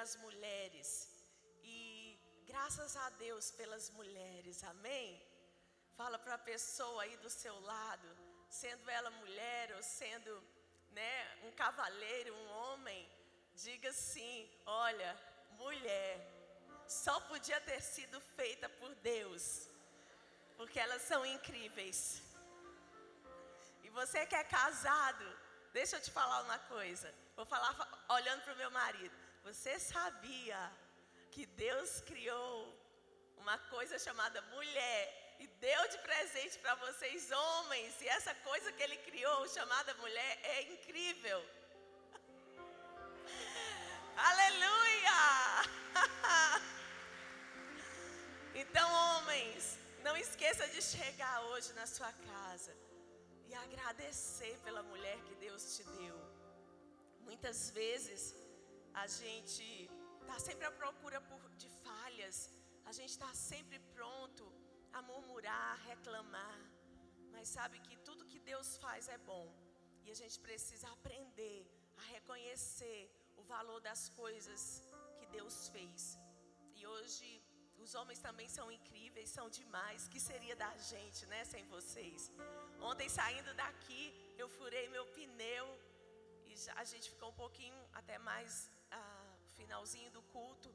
as mulheres. E graças a Deus pelas mulheres, amém? Fala para a pessoa aí do seu lado, sendo ela mulher ou sendo né, um cavaleiro, um homem, diga sim: olha, mulher, só podia ter sido feita por Deus, porque elas são incríveis. E você que é casado, deixa eu te falar uma coisa. Vou falar olhando para o meu marido. Você sabia que Deus criou uma coisa chamada mulher e deu de presente para vocês homens, e essa coisa que ele criou chamada mulher é incrível. Aleluia! então, homens, não esqueça de chegar hoje na sua casa e agradecer pela mulher que Deus te deu. Muitas vezes a gente está sempre à procura por, de falhas, a gente está sempre pronto a murmurar, a reclamar, mas sabe que tudo que Deus faz é bom e a gente precisa aprender a reconhecer o valor das coisas que Deus fez. E hoje os homens também são incríveis, são demais. Que seria da gente, né, sem vocês? Ontem saindo daqui, eu furei meu pneu e a gente ficou um pouquinho até mais finalzinho do culto.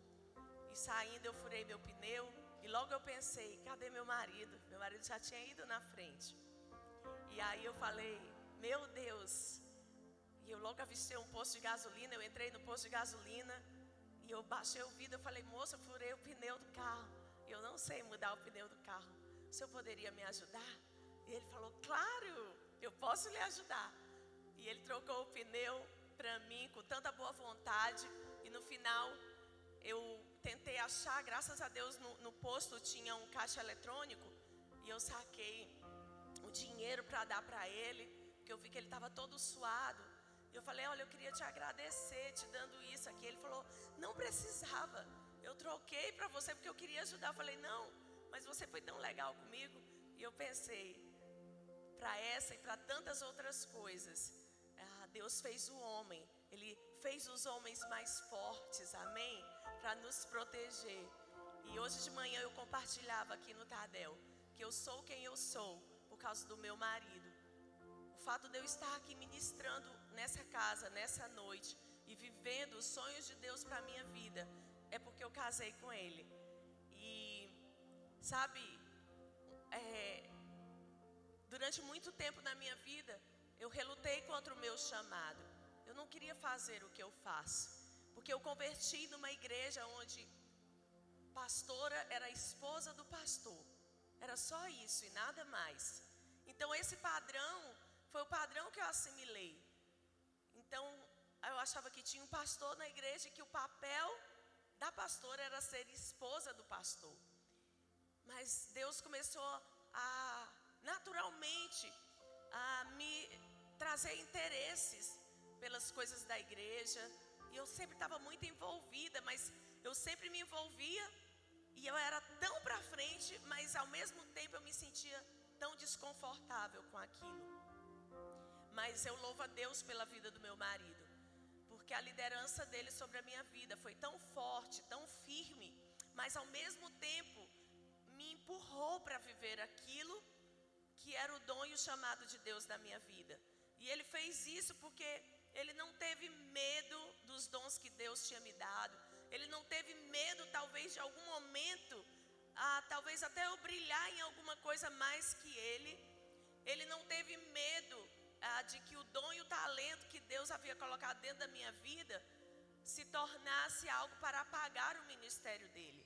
E saindo eu furei meu pneu e logo eu pensei, cadê meu marido? Meu marido já tinha ido na frente. E aí eu falei, meu Deus. E eu logo avistei um posto de gasolina, eu entrei no posto de gasolina e eu baixei o vidro, eu falei, moça, eu furei o pneu do carro. Eu não sei mudar o pneu do carro. O senhor poderia me ajudar? E ele falou, claro, eu posso lhe ajudar. E ele trocou o pneu para mim com tanta boa vontade. E no final eu tentei achar, graças a Deus no, no posto tinha um caixa eletrônico. E eu saquei o dinheiro para dar para ele, porque eu vi que ele estava todo suado. Eu falei, olha, eu queria te agradecer, te dando isso aqui. Ele falou, não precisava. Eu troquei para você porque eu queria ajudar. Eu falei, não, mas você foi tão legal comigo. E eu pensei, para essa e para tantas outras coisas, ah, Deus fez o homem. Ele fez os homens mais fortes, amém? Para nos proteger. E hoje de manhã eu compartilhava aqui no Tardel que eu sou quem eu sou por causa do meu marido. O fato de eu estar aqui ministrando nessa casa, nessa noite e vivendo os sonhos de Deus para minha vida, é porque eu casei com Ele. E, sabe, é, durante muito tempo na minha vida, eu relutei contra o meu chamado. Eu não queria fazer o que eu faço, porque eu converti numa igreja onde pastora era a esposa do pastor. Era só isso e nada mais. Então esse padrão foi o padrão que eu assimilei. Então, eu achava que tinha um pastor na igreja e que o papel da pastora era ser esposa do pastor. Mas Deus começou a naturalmente a me trazer interesses pelas coisas da igreja. E eu sempre estava muito envolvida, mas eu sempre me envolvia e eu era tão para frente, mas ao mesmo tempo eu me sentia tão desconfortável com aquilo. Mas eu louvo a Deus pela vida do meu marido, porque a liderança dele sobre a minha vida foi tão forte, tão firme, mas ao mesmo tempo me empurrou para viver aquilo que era o dom e o chamado de Deus da minha vida. E ele fez isso porque ele não teve medo dos dons que Deus tinha me dado. Ele não teve medo, talvez, de algum momento, ah, talvez até eu brilhar em alguma coisa mais que ele. Ele não teve medo ah, de que o dom e o talento que Deus havia colocado dentro da minha vida se tornasse algo para apagar o ministério dele.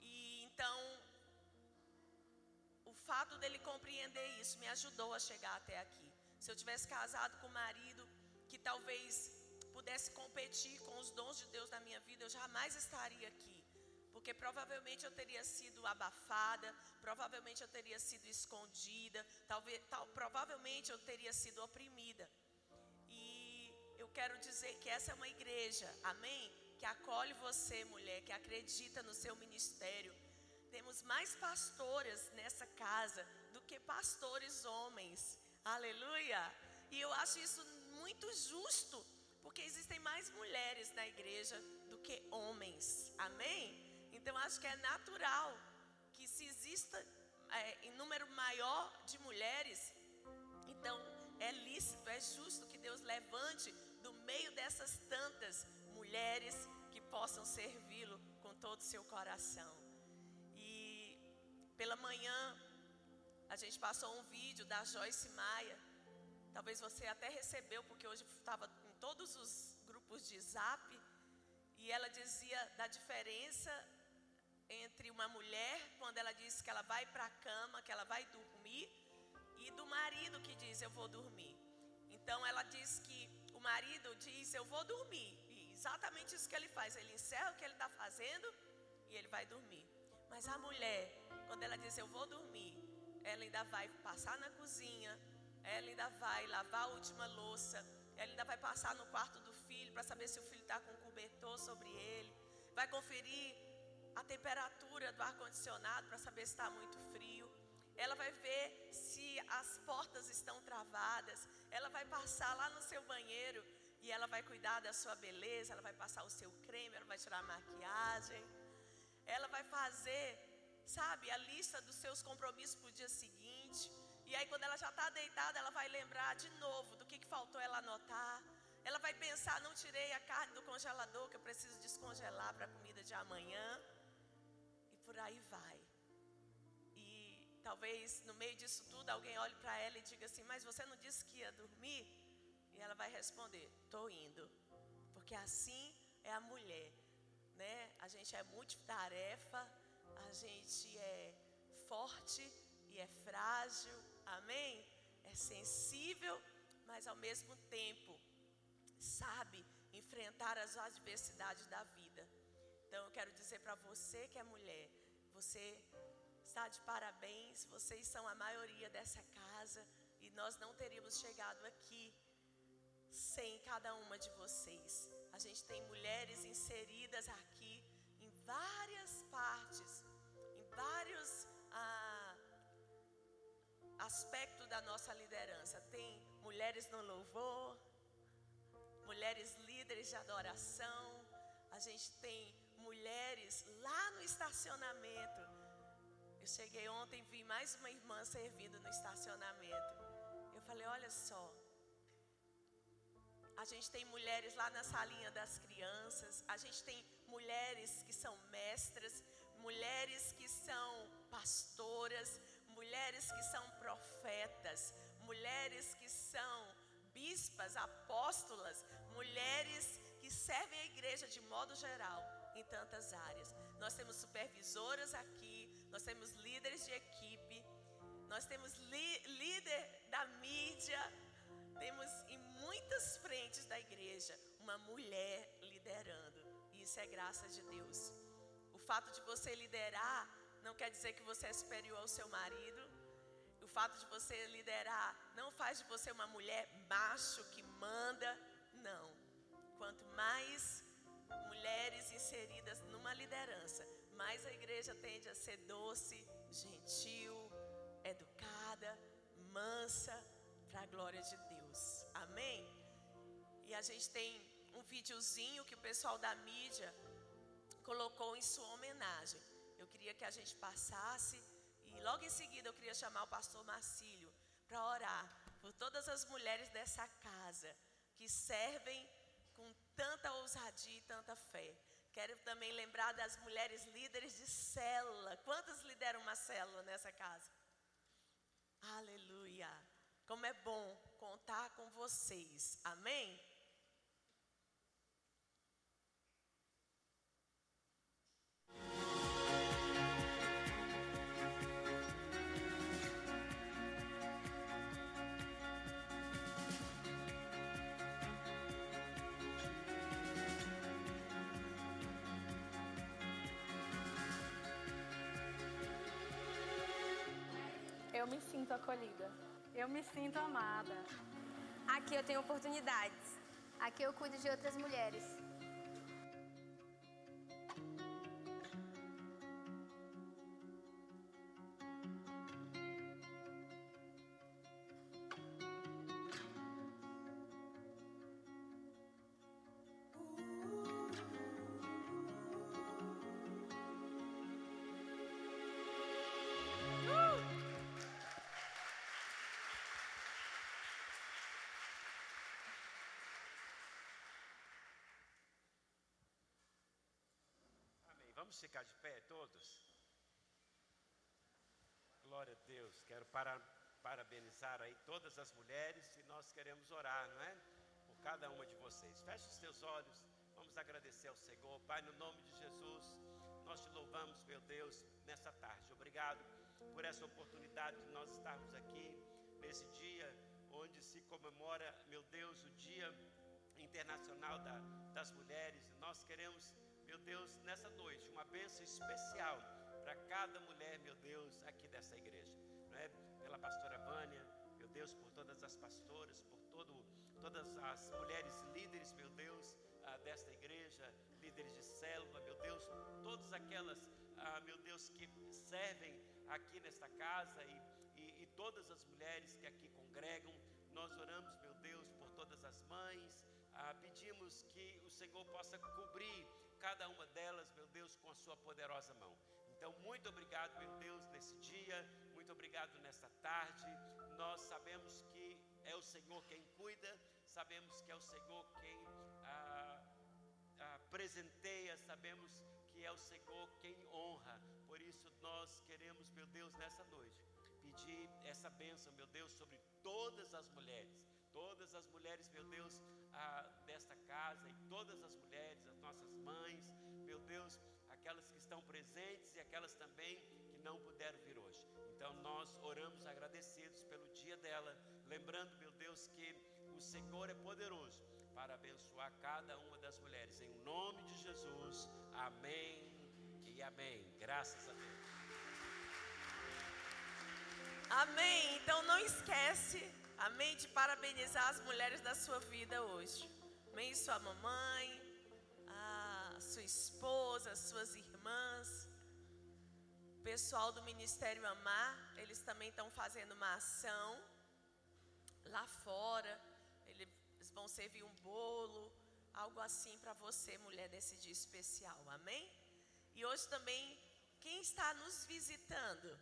E então, o fato dele compreender isso me ajudou a chegar até aqui. Se eu tivesse casado com um marido que talvez pudesse competir com os dons de Deus na minha vida, eu jamais estaria aqui. Porque provavelmente eu teria sido abafada, provavelmente eu teria sido escondida, talvez, tal, provavelmente eu teria sido oprimida. E eu quero dizer que essa é uma igreja, amém? Que acolhe você, mulher, que acredita no seu ministério. Temos mais pastoras nessa casa do que pastores homens, aleluia. E eu acho isso muito justo, porque existem mais mulheres na igreja do que homens. Amém? Então acho que é natural que se exista é, em número maior de mulheres, então é lícito, é justo que Deus levante do meio dessas tantas mulheres que possam servi-lo com todo o seu coração. E pela manhã a gente passou um vídeo da Joyce Maia. Talvez você até recebeu, porque hoje estava em todos os grupos de zap. E ela dizia da diferença entre uma mulher quando ela diz que ela vai para a cama, que ela vai dormir, e do marido que diz eu vou dormir. Então ela diz que o marido diz eu vou dormir. E exatamente isso que ele faz. Ele encerra o que ele está fazendo e ele vai dormir. Mas a mulher, quando ela diz eu vou dormir, ela ainda vai passar na cozinha, ela ainda vai lavar a última louça, ela ainda vai passar no quarto do filho para saber se o filho está com cobertor sobre ele, vai conferir a temperatura do ar-condicionado para saber se está muito frio. Ela vai ver se as portas estão travadas. Ela vai passar lá no seu banheiro e ela vai cuidar da sua beleza. Ela vai passar o seu creme, ela vai tirar a maquiagem. Ela vai fazer, sabe, a lista dos seus compromissos para o dia seguinte. E aí, quando ela já está deitada, ela vai lembrar de novo do que, que faltou ela anotar. Ela vai pensar: não tirei a carne do congelador que eu preciso descongelar para a comida de amanhã. E por aí vai. E talvez no meio disso tudo alguém olhe para ela e diga assim: Mas você não disse que ia dormir? E ela vai responder: Estou indo. Porque assim é a mulher. Né? A gente é multitarefa, a gente é forte e é frágil, amém? É sensível, mas ao mesmo tempo sabe enfrentar as adversidades da vida. Então eu quero dizer para você que é mulher, você está de parabéns, vocês são a maioria dessa casa e nós não teríamos chegado aqui sem cada uma de vocês. A gente tem mulheres inseridas aqui em várias partes, em vários aspectos da nossa liderança. Tem mulheres no louvor, mulheres líderes de adoração, a gente tem mulheres lá no estacionamento. Eu cheguei ontem vi mais uma irmã servindo no estacionamento. Eu falei: olha só. A gente tem mulheres lá na salinha das crianças. A gente tem mulheres que são mestras, mulheres que são pastoras, mulheres que são profetas, mulheres que são bispas, apóstolas, mulheres que servem a igreja de modo geral em tantas áreas. Nós temos supervisoras aqui, nós temos líderes de equipe, nós temos líder da mídia, temos em muitas frentes da igreja uma mulher liderando. E isso é graça de Deus. O fato de você liderar não quer dizer que você é superior ao seu marido. O fato de você liderar não faz de você uma mulher macho que manda. Não. Quanto mais mulheres inseridas numa liderança, mais a igreja tende a ser doce, gentil, educada, mansa, para a glória de Deus. Amém? E a gente tem um videozinho que o pessoal da mídia colocou em sua homenagem. Eu queria que a gente passasse e logo em seguida eu queria chamar o pastor Marcílio para orar por todas as mulheres dessa casa que servem com tanta ousadia e tanta fé. Quero também lembrar das mulheres líderes de célula. Quantas lideram uma célula nessa casa? Aleluia. Como é bom contar com vocês. Amém? Eu me sinto acolhida. Eu me sinto amada. Aqui eu tenho oportunidades. Aqui eu cuido de outras mulheres. Vamos ficar de pé todos? Glória a Deus. Quero para, parabenizar aí todas as mulheres e nós queremos orar, não é? Por cada uma de vocês. Feche os teus olhos. Vamos agradecer ao Senhor. Pai, no nome de Jesus, nós te louvamos, meu Deus, nessa tarde. Obrigado por essa oportunidade de nós estarmos aqui nesse dia onde se comemora, meu Deus, o Dia Internacional da, das Mulheres. E nós queremos, meu Deus, nessa noite, uma bênção especial para cada mulher, meu Deus, aqui dessa igreja. Não é? Pela pastora Vânia, meu Deus, por todas as pastoras, por todo, todas as mulheres líderes, meu Deus, ah, desta igreja, líderes de célula, meu Deus, todas aquelas, ah, meu Deus, que servem aqui nesta casa e, e, e todas as mulheres que aqui congregam. Nós oramos, meu Deus, por todas as mães, ah, pedimos que o Senhor possa cobrir cada uma delas, meu Deus, com a sua poderosa mão. Então, muito obrigado, meu Deus, nesse dia, muito obrigado nesta tarde. Nós sabemos que é o Senhor quem cuida, sabemos que é o Senhor quem ah, ah, presenteia, sabemos que é o Senhor quem honra. Por isso, nós queremos, meu Deus, nessa noite, pedir essa bênção, meu Deus, sobre todas as mulheres. Todas as mulheres, meu Deus, ah, desta casa e todas as mulheres, as nossas mães, meu Deus, aquelas que estão presentes e aquelas também que não puderam vir hoje. Então nós oramos agradecidos pelo dia dela, lembrando, meu Deus, que o Senhor é poderoso para abençoar cada uma das mulheres. Em nome de Jesus, amém e amém. Graças a Deus. Amém. Então não esquece, amém, de parabenizar as mulheres da sua vida hoje. Amém, sua mamãe, sua esposa, suas irmãs. O pessoal do Ministério Amar, eles também estão fazendo uma ação lá fora. Eles vão servir um bolo, algo assim para você, mulher, nesse dia especial. Amém? E hoje também, quem está nos visitando?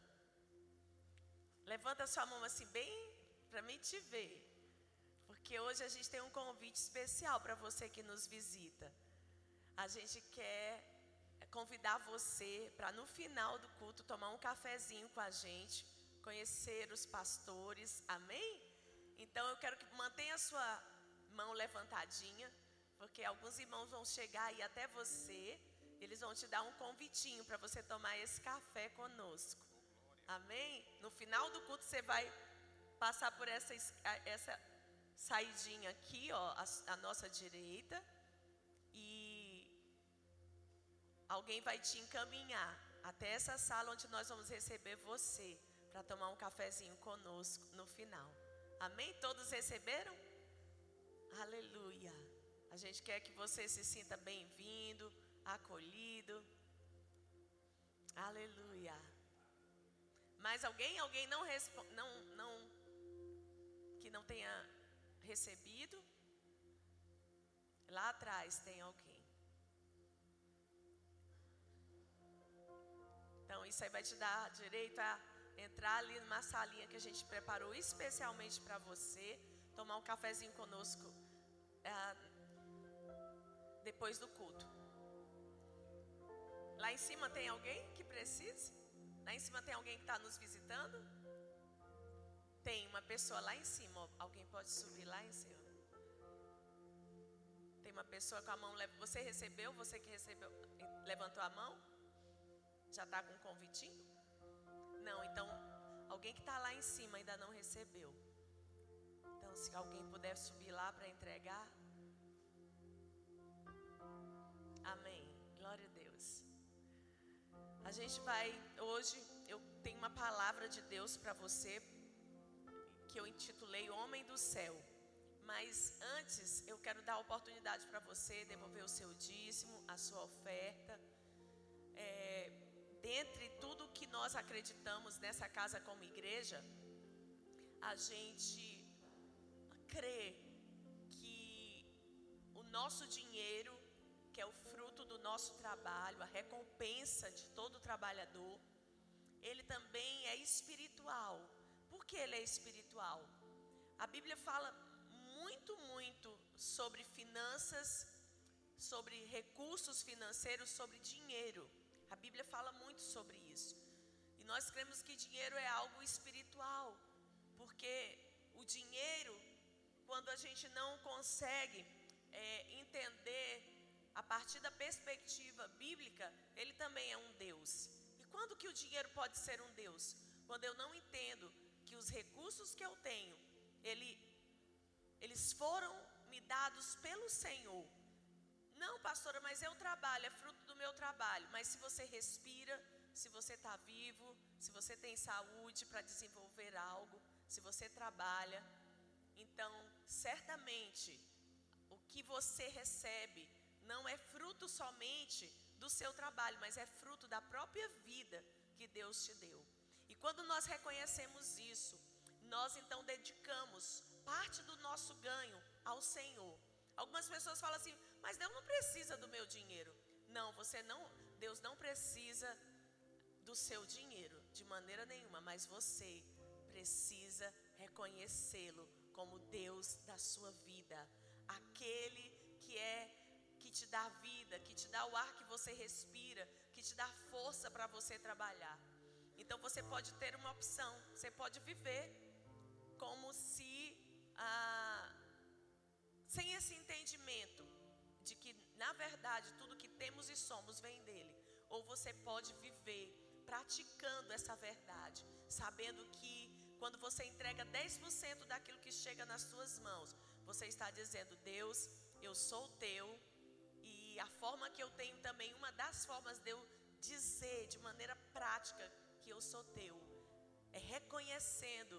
Levanta sua mão assim, bem para mim te ver. Porque hoje a gente tem um convite especial para você que nos visita a gente quer convidar você para no final do culto tomar um cafezinho com a gente, conhecer os pastores, amém? Então eu quero que mantenha a sua mão levantadinha, porque alguns irmãos vão chegar aí até você, eles vão te dar um convitinho para você tomar esse café conosco. Amém? No final do culto você vai passar por essa, essa saidinha aqui, ó, a nossa direita. Alguém vai te encaminhar até essa sala onde nós vamos receber você para tomar um cafezinho conosco no final. Amém? Todos receberam? Aleluia. A gente quer que você se sinta bem-vindo, acolhido. Aleluia. Mais alguém? Alguém não, não, não que não tenha recebido? Lá atrás tem alguém. Então, isso aí vai te dar direito a entrar ali numa salinha que a gente preparou especialmente para você, tomar um cafezinho conosco é, depois do culto. Lá em cima tem alguém que precise? Lá em cima tem alguém que está nos visitando? Tem uma pessoa lá em cima. Alguém pode subir lá em cima? Tem uma pessoa com a mão. Você recebeu? Você que recebeu, levantou a mão? Já está com convitinho? Não, então alguém que está lá em cima ainda não recebeu. Então, se alguém puder subir lá para entregar. Amém. Glória a Deus. A gente vai hoje, eu tenho uma palavra de Deus para você que eu intitulei Homem do Céu. Mas antes, eu quero dar a oportunidade para você devolver o seu dízimo, a sua oferta. É, dentre tudo que nós acreditamos nessa casa como igreja, a gente crê que o nosso dinheiro, que é o fruto do nosso trabalho, a recompensa de todo trabalhador, ele também é espiritual. Por que ele é espiritual? A Bíblia fala muito, muito sobre finanças, sobre recursos financeiros, sobre dinheiro. A Bíblia fala muito sobre isso. E nós cremos que dinheiro é algo espiritual, porque o dinheiro, quando a gente não consegue é, entender a partir da perspectiva bíblica, ele também é um Deus. E quando que o dinheiro pode ser um Deus? Quando eu não entendo que os recursos que eu tenho, ele, eles foram me dados pelo Senhor. Não, pastora, mas eu trabalho, é fruto do meu trabalho. Mas se você respira, se você está vivo, se você tem saúde para desenvolver algo, se você trabalha, então certamente o que você recebe não é fruto somente do seu trabalho, mas é fruto da própria vida que Deus te deu. E quando nós reconhecemos isso, nós então dedicamos parte do nosso ganho ao Senhor. Algumas pessoas falam assim: "Mas Deus não precisa do meu dinheiro". Não, você não, Deus não precisa do seu dinheiro de maneira nenhuma, mas você precisa reconhecê-lo como Deus da sua vida, aquele que é que te dá vida, que te dá o ar que você respira, que te dá força para você trabalhar. Então você pode ter uma opção, você pode viver como se ah, sem esse entendimento de que na verdade tudo que temos e somos vem dele, ou você pode viver praticando essa verdade, sabendo que quando você entrega 10% daquilo que chega nas suas mãos, você está dizendo: Deus, eu sou teu, e a forma que eu tenho também, uma das formas de eu dizer de maneira prática que eu sou teu, é reconhecendo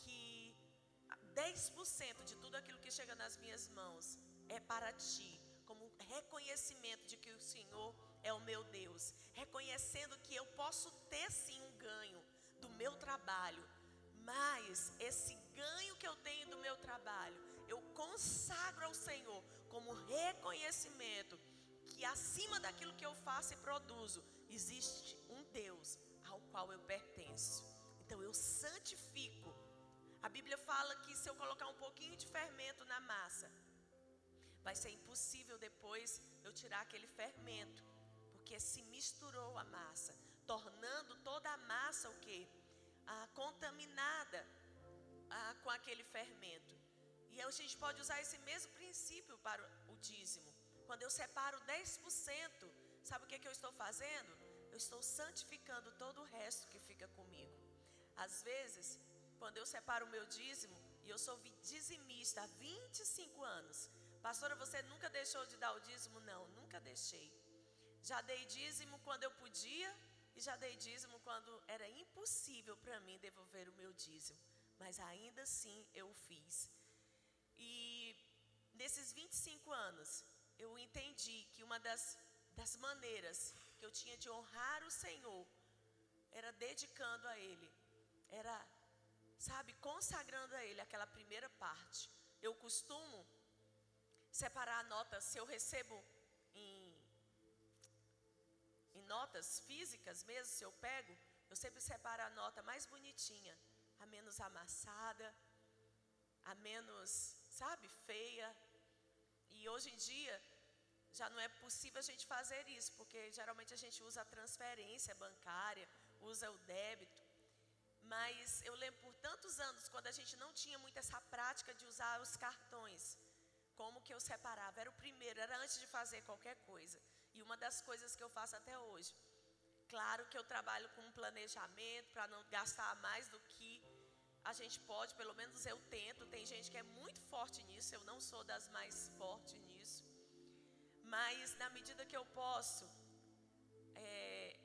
que 10% de tudo aquilo que chega nas minhas mãos é para ti, como reconhecimento de que o Senhor é o meu Deus, reconhecendo que eu posso ter sim um ganho do meu trabalho, mas esse ganho que eu tenho do meu trabalho, eu consagro ao Senhor como reconhecimento que acima daquilo que eu faço e produzo, existe um Deus qual eu pertenço. Então eu santifico. A Bíblia fala que se eu colocar um pouquinho de fermento na massa, vai ser impossível depois eu tirar aquele fermento, porque se misturou a massa, tornando toda a massa o que? Ah, contaminada ah, com aquele fermento. E a gente pode usar esse mesmo princípio para o dízimo. Quando eu separo 10%, sabe o que, que eu estou fazendo? Eu estou santificando todo o resto que fica comigo. Às vezes, quando eu separo o meu dízimo, e eu sou dizimista há 25 anos, pastora, você nunca deixou de dar o dízimo? Não, nunca deixei. Já dei dízimo quando eu podia, e já dei dízimo quando era impossível para mim devolver o meu dízimo. Mas ainda assim eu fiz. E nesses 25 anos, eu entendi que uma das, das maneiras que eu tinha de honrar o Senhor era dedicando a Ele, era, sabe, consagrando a Ele aquela primeira parte. Eu costumo separar a nota, se eu recebo em notas físicas mesmo, se eu pego, eu sempre separo a nota mais bonitinha, a menos amassada, a menos, sabe, feia. E hoje em dia já não é possível a gente fazer isso, porque geralmente a gente usa a transferência bancária, usa o débito. Mas eu lembro por tantos anos, quando a gente não tinha muito essa prática de usar os cartões, como que eu separava? Era o primeiro, era antes de fazer qualquer coisa. E uma das coisas que eu faço até hoje, claro que eu trabalho com um planejamento para não gastar mais do que a gente pode, pelo menos eu tento. Tem gente que é muito forte nisso, eu não sou das mais fortes nisso. Mas na medida que eu posso, é,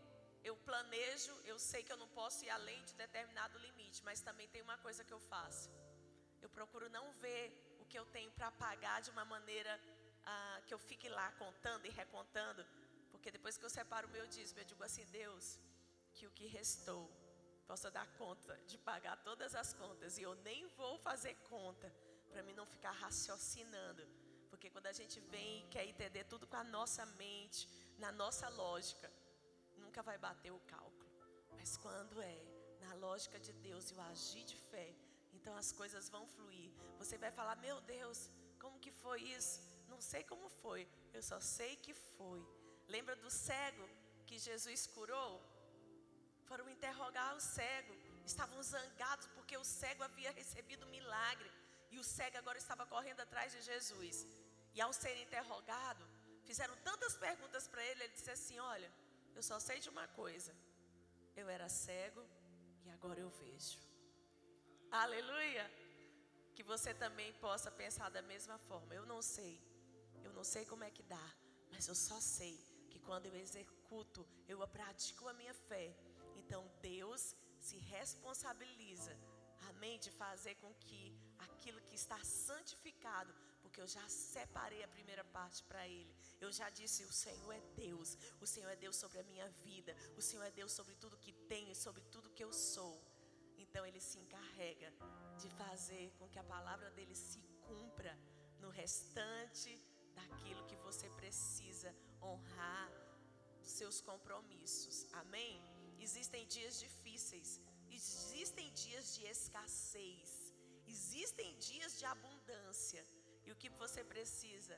eu planejo, eu sei que eu não posso ir além de determinado limite, mas também tem uma coisa que eu faço. Eu procuro não ver o que eu tenho para pagar de uma maneira ah, que eu fique lá contando e recontando, porque depois que eu separo o meu dízimo, eu digo assim: Deus, que o que restou possa dar conta de pagar todas as contas, e eu nem vou fazer conta, para mim não ficar raciocinando, porque quando a gente vem e quer entender tudo com a nossa mente, na nossa lógica, nunca vai bater o cálculo, mas quando é na lógica de Deus e o agir de fé, então as coisas vão fluir. Você vai falar: Meu Deus, como que foi isso? não sei como foi, eu só sei que foi. Lembra do cego que Jesus curou foram interrogar o cego. Estavam zangados porque o cego havia recebido milagre e o cego agora estava correndo atrás de Jesus. E ao ser interrogado, fizeram tantas perguntas para ele, ele disse assim: Olha, eu só sei de uma coisa. Eu era cego e agora eu vejo. Aleluia! Que você também possa pensar da mesma forma. Eu não sei, eu não sei como é que dá, mas eu só sei que quando eu executo, eu pratico a minha fé. Então Deus se responsabiliza, amém, de fazer com que aquilo que está santificado, porque eu já separei a primeira parte para Ele. Eu já disse: o Senhor é Deus, o Senhor é Deus sobre a minha vida, o Senhor é Deus sobre tudo que tenho e sobre tudo que eu sou. Então Ele se encarrega de fazer com que a palavra dele se cumpra no restante daquilo que você precisa honrar seus compromissos. Amém? Existem dias difíceis, existem dias de escassez, existem dias de abundância. Você precisa?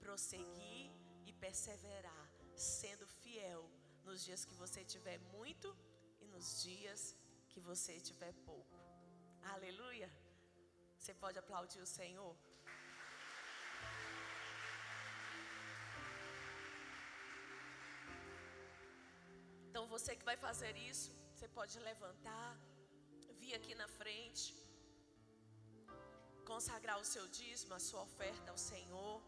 Prosseguir e perseverar, sendo fiel nos dias que você tiver muito e nos dias que você tiver pouco. Aleluia. Você pode aplaudir o Senhor? Então você que vai fazer isso, você pode levantar, vir aqui na frente, consagrar o seu dízimo, a sua oferta ao Senhor.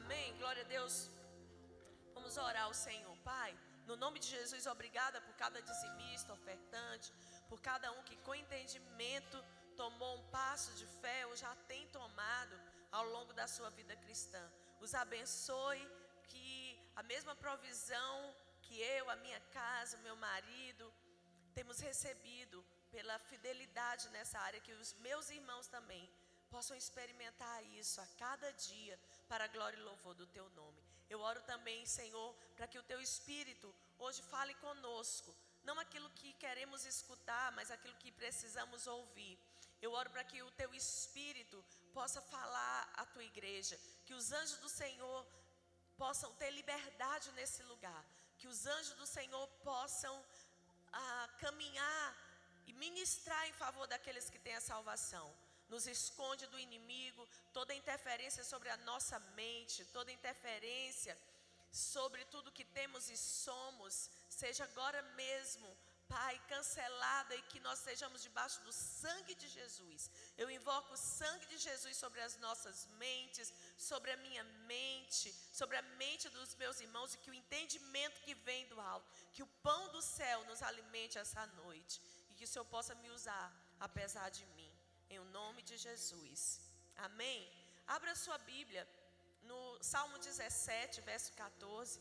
Amém? Glória a Deus. Vamos orar ao Senhor, Pai. No nome de Jesus, obrigada por cada dizimista, ofertante, por cada um que com entendimento tomou um passo de fé ou já tem tomado ao longo da sua vida cristã. Os abençoe que a mesma provisão que eu, a minha casa, meu marido, temos recebido pela fidelidade nessa área, que os meus irmãos também possam experimentar isso a cada dia para a glória e louvor do teu nome. Eu oro também, Senhor, para que o teu espírito hoje fale conosco, não aquilo que queremos escutar, mas aquilo que precisamos ouvir. Eu oro para que o teu espírito possa falar à tua igreja, que os anjos do Senhor possam ter liberdade nesse lugar, que os anjos do Senhor possam ah, caminhar e ministrar em favor daqueles que têm a salvação nos esconde do inimigo, toda interferência sobre a nossa mente, toda interferência sobre tudo que temos e somos, seja agora mesmo, Pai, cancelada e que nós sejamos debaixo do sangue de Jesus. Eu invoco o sangue de Jesus sobre as nossas mentes, sobre a minha mente, sobre a mente dos meus irmãos e que o entendimento que vem do alto, que o pão do céu nos alimente essa noite e que o Senhor possa me usar apesar de mim em nome de Jesus. Amém? Abra sua Bíblia no Salmo 17, verso 14.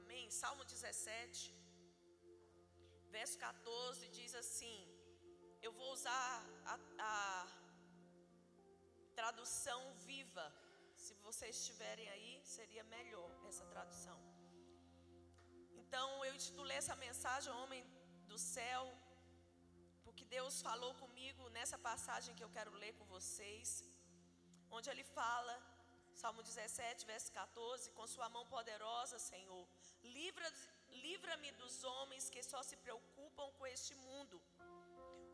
Amém? Salmo 17, verso 14 diz assim: Eu vou usar a, a tradução viva. Se vocês estiverem aí, seria melhor essa tradução. Então eu intitulei essa mensagem Homem do Céu, porque Deus falou comigo nessa passagem que eu quero ler com vocês, onde ele fala Salmo 17, verso 14: Com sua mão poderosa, Senhor, livra, livra-me dos homens que só se preocupam com este mundo.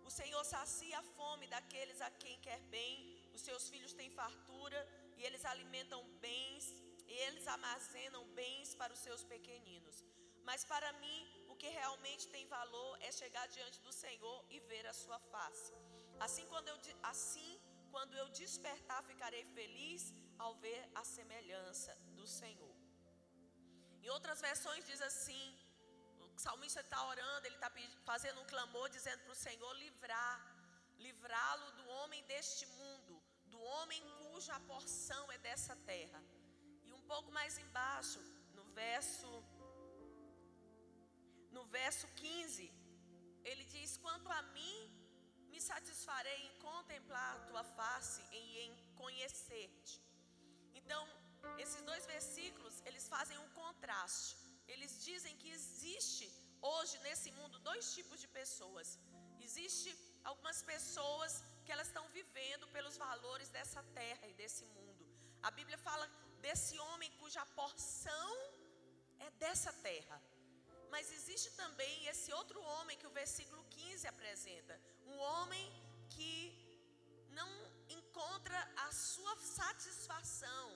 O Senhor sacia a fome daqueles a quem quer bem, os seus filhos têm fartura e eles alimentam bens, e eles armazenam bens para os seus pequeninos. Mas para mim, o que realmente tem valor é chegar diante do Senhor e ver a sua face. Assim, quando eu, assim, quando eu despertar, ficarei feliz ao ver a semelhança do Senhor. Em outras versões diz assim: o salmista está orando, ele está fazendo um clamor, dizendo para o Senhor livrar, livrá-lo do homem deste mundo, do homem cuja porção é dessa terra. E um pouco mais embaixo, no verso no verso 15, ele diz: Quanto a mim, me satisfarei em contemplar a tua face e em conhecer-te. Então, esses dois versículos, eles fazem um contraste. Eles dizem que existe hoje nesse mundo dois tipos de pessoas. Existe algumas pessoas que elas estão vivendo pelos valores dessa terra e desse mundo. A Bíblia fala desse homem cuja porção é dessa terra. Mas existe também esse outro homem que o versículo 15 apresenta, um homem que não encontra a sua satisfação,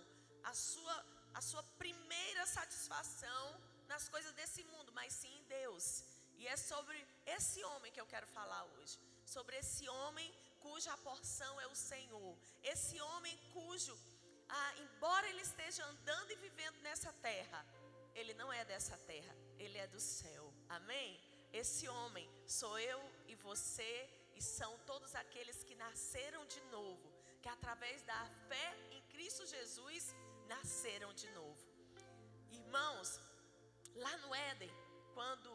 a sua, a sua primeira satisfação nas coisas desse mundo, mas sim em Deus. E é sobre esse homem que eu quero falar hoje. Sobre esse homem cuja porção é o Senhor. Esse homem cujo, ah, embora ele esteja andando e vivendo nessa terra, ele não é dessa terra, ele é do céu. Amém? Esse homem sou eu e você, e são todos aqueles que nasceram de novo, que através da fé em Cristo Jesus nasceram de novo. Irmãos, lá no Éden, quando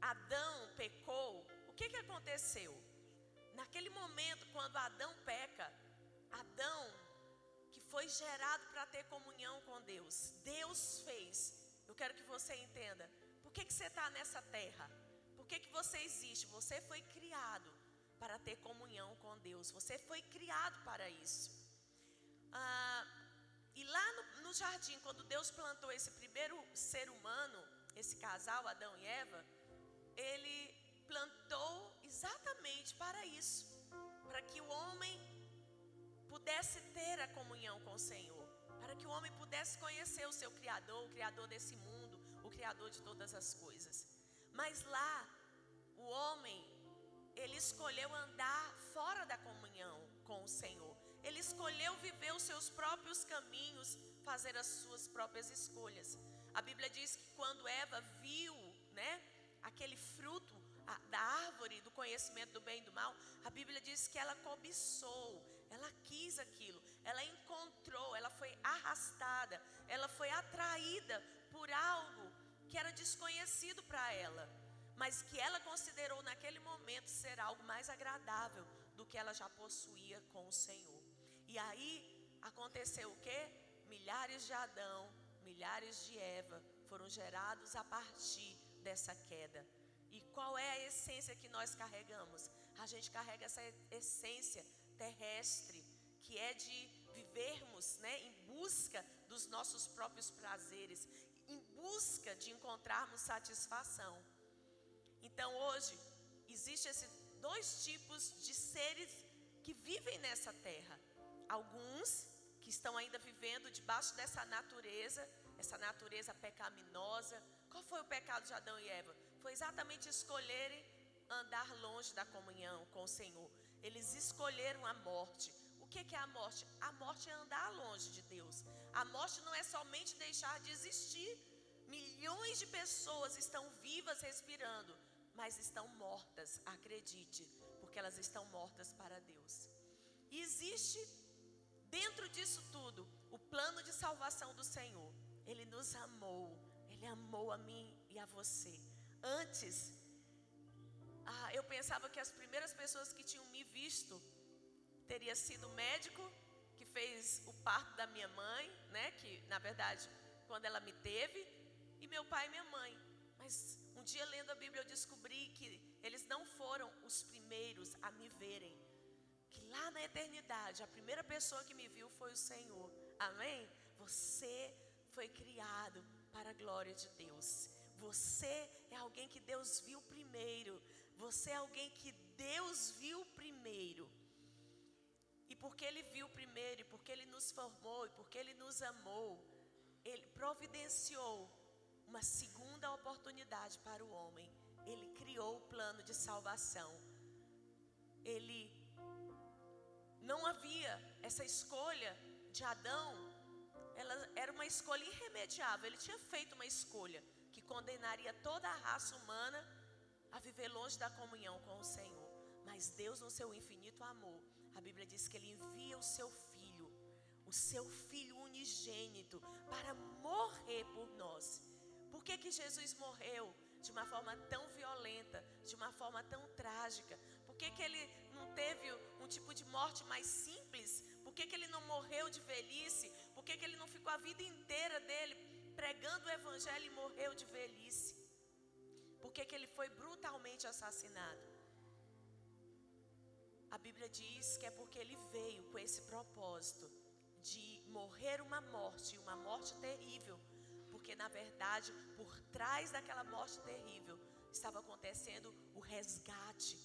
Adão pecou, o que, que aconteceu? Naquele momento, quando Adão peca, Adão, que foi gerado para ter comunhão com Deus, Deus fez. Eu quero que você entenda. Por que, que você está nessa terra? Por que, que você existe? Você foi criado para ter comunhão com Deus. Você foi criado para isso. Ah, e lá no, no jardim, quando Deus plantou esse primeiro ser humano, esse casal, Adão e Eva, ele plantou exatamente para isso para que o homem pudesse ter a comunhão com o Senhor, para que o homem pudesse conhecer o seu Criador, o Criador desse mundo, Criador de todas as coisas. Mas lá, o homem, ele escolheu andar fora da comunhão com o Senhor. Ele escolheu viver os seus próprios caminhos, fazer as suas próprias escolhas. A Bíblia diz que quando Eva viu, né, aquele fruto a, da árvore do conhecimento do bem e do mal, a Bíblia diz que ela cobiçou, ela quis aquilo, ela encontrou, ela foi arrastada, ela foi atraída por algo que era desconhecido para ela, mas que ela considerou naquele momento ser algo mais agradável do que ela já possuía com o Senhor. E aí aconteceu o que? Milhares de Adão, milhares de Eva foram gerados a partir dessa queda. E qual é a essência que nós carregamos? A gente carrega essa essência terrestre, que é de vivermos né, em busca dos nossos próprios prazeres, em busca de encontrarmos satisfação. Então hoje, existem esses dois tipos de seres que vivem nessa terra alguns que estão ainda vivendo debaixo dessa natureza, essa natureza pecaminosa. Qual foi o pecado de Adão e Eva? Foi exatamente escolherem andar longe da comunhão com o Senhor. Eles escolheram a morte. O que é a morte? A morte é andar longe de Deus. A morte não é somente deixar de existir. Milhões de pessoas estão vivas respirando, mas estão mortas, acredite, porque elas estão mortas para Deus. E existe Dentro disso tudo, o plano de salvação do Senhor, Ele nos amou, Ele amou a mim e a você. Antes, ah, eu pensava que as primeiras pessoas que tinham me visto teria sido o médico que fez o parto da minha mãe, né? Que na verdade, quando ela me teve, e meu pai e minha mãe. Mas um dia lendo a Bíblia eu descobri que eles não foram os primeiros a me verem que lá na eternidade, a primeira pessoa que me viu foi o Senhor. Amém? Você foi criado para a glória de Deus. Você é alguém que Deus viu primeiro. Você é alguém que Deus viu primeiro. Porque Ele viu primeiro, e porque Ele nos formou, e porque Ele nos amou, Ele providenciou uma segunda oportunidade para o homem. Ele criou o plano de salvação. Ele não havia essa escolha de Adão, ela era uma escolha irremediável. Ele tinha feito uma escolha que condenaria toda a raça humana a viver longe da comunhão com o Senhor. Mas Deus, no seu infinito amor, a Bíblia diz que Ele envia o seu Filho, o seu Filho unigênito, para morrer por nós. Por que, que Jesus morreu de uma forma tão violenta, de uma forma tão trágica? Por que, que ele não teve um tipo de morte mais simples? Por que, que ele não morreu de velhice? Por que, que ele não ficou a vida inteira dele pregando o Evangelho e morreu de velhice? Por que, que ele foi brutalmente assassinado? A Bíblia diz que é porque ele veio com esse propósito de morrer uma morte, uma morte terrível, porque na verdade, por trás daquela morte terrível, estava acontecendo o resgate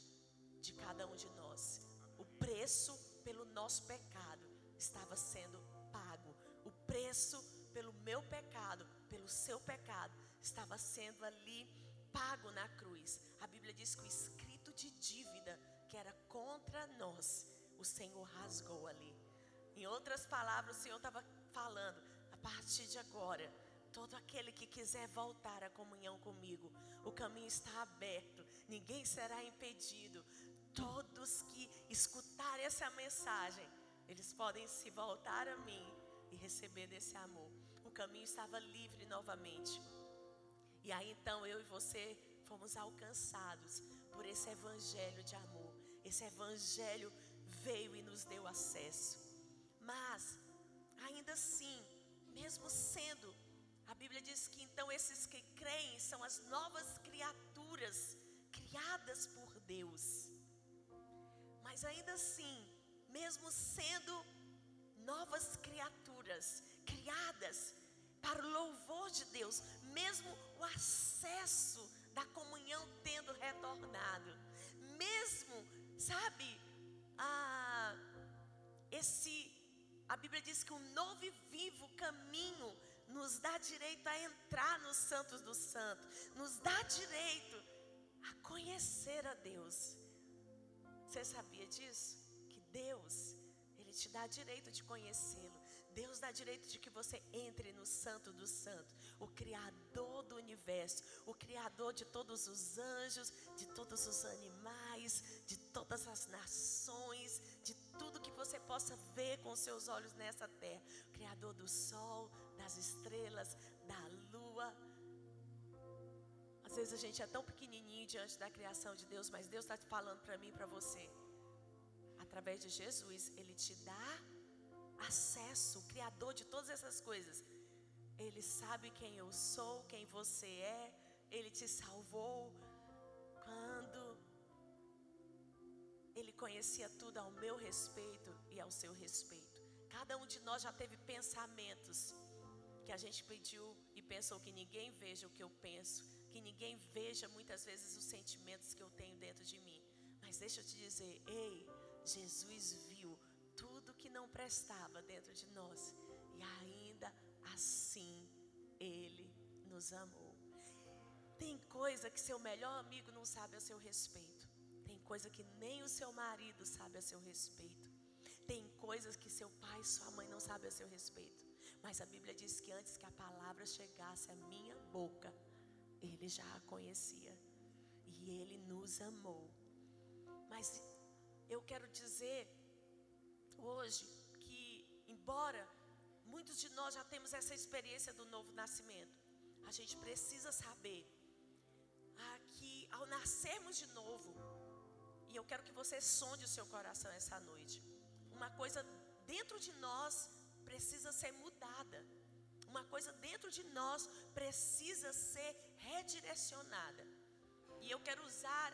de cada um de nós. O preço pelo nosso pecado estava sendo pago. O preço pelo meu pecado, pelo seu pecado, estava sendo ali pago na cruz. A Bíblia diz que o escrito de dívida que era contra nós, o Senhor rasgou ali. Em outras palavras, o Senhor estava falando, a partir de agora, todo aquele que quiser voltar à comunhão comigo, o caminho está aberto, ninguém será impedido. Todos que escutarem essa mensagem, eles podem se voltar a mim e receber desse amor. O caminho estava livre novamente. E aí então eu e você fomos alcançados por esse evangelho de amor. Esse evangelho veio e nos deu acesso. Mas, ainda assim, mesmo sendo, a Bíblia diz que então esses que creem são as novas criaturas criadas por Deus. Mas ainda assim, mesmo sendo novas criaturas criadas para o louvor de Deus, mesmo o acesso da comunhão tendo retornado, mesmo, sabe, a, esse, a Bíblia diz que o novo e vivo caminho nos dá direito a entrar nos santos dos santos, nos dá direito a conhecer a Deus. Você sabia disso? Que Deus, Ele te dá direito de conhecê-lo. Deus dá direito de que você entre no Santo dos Santos, o Criador do universo, o Criador de todos os anjos, de todos os animais, de todas as nações, de tudo que você possa ver com seus olhos nessa terra, o Criador do sol, das estrelas, da lua. Às vezes a gente é tão pequenininho diante da criação de Deus, mas Deus está te falando para mim e para você. Através de Jesus, Ele te dá acesso, o Criador de todas essas coisas. Ele sabe quem eu sou, quem você é, Ele te salvou. Quando Ele conhecia tudo ao meu respeito e ao seu respeito. Cada um de nós já teve pensamentos que a gente pediu e pensou que ninguém veja o que eu penso, que ninguém veja muitas vezes os sentimentos que eu tenho dentro de mim. Mas deixa eu te dizer, ei, Jesus viu tudo que não prestava dentro de nós e ainda assim Ele nos amou. Tem coisa que seu melhor amigo não sabe a seu respeito. Tem coisa que nem o seu marido sabe a seu respeito. Tem coisas que seu pai sua mãe não sabem a seu respeito. Mas a Bíblia diz que antes que a palavra chegasse à minha boca, ele já a conhecia. E ele nos amou. Mas eu quero dizer hoje que, embora muitos de nós já temos essa experiência do novo nascimento, a gente precisa saber ah, que ao nascermos de novo, e eu quero que você sonde o seu coração essa noite, uma coisa dentro de nós precisa ser mudada. Uma coisa dentro de nós precisa ser redirecionada. E eu quero usar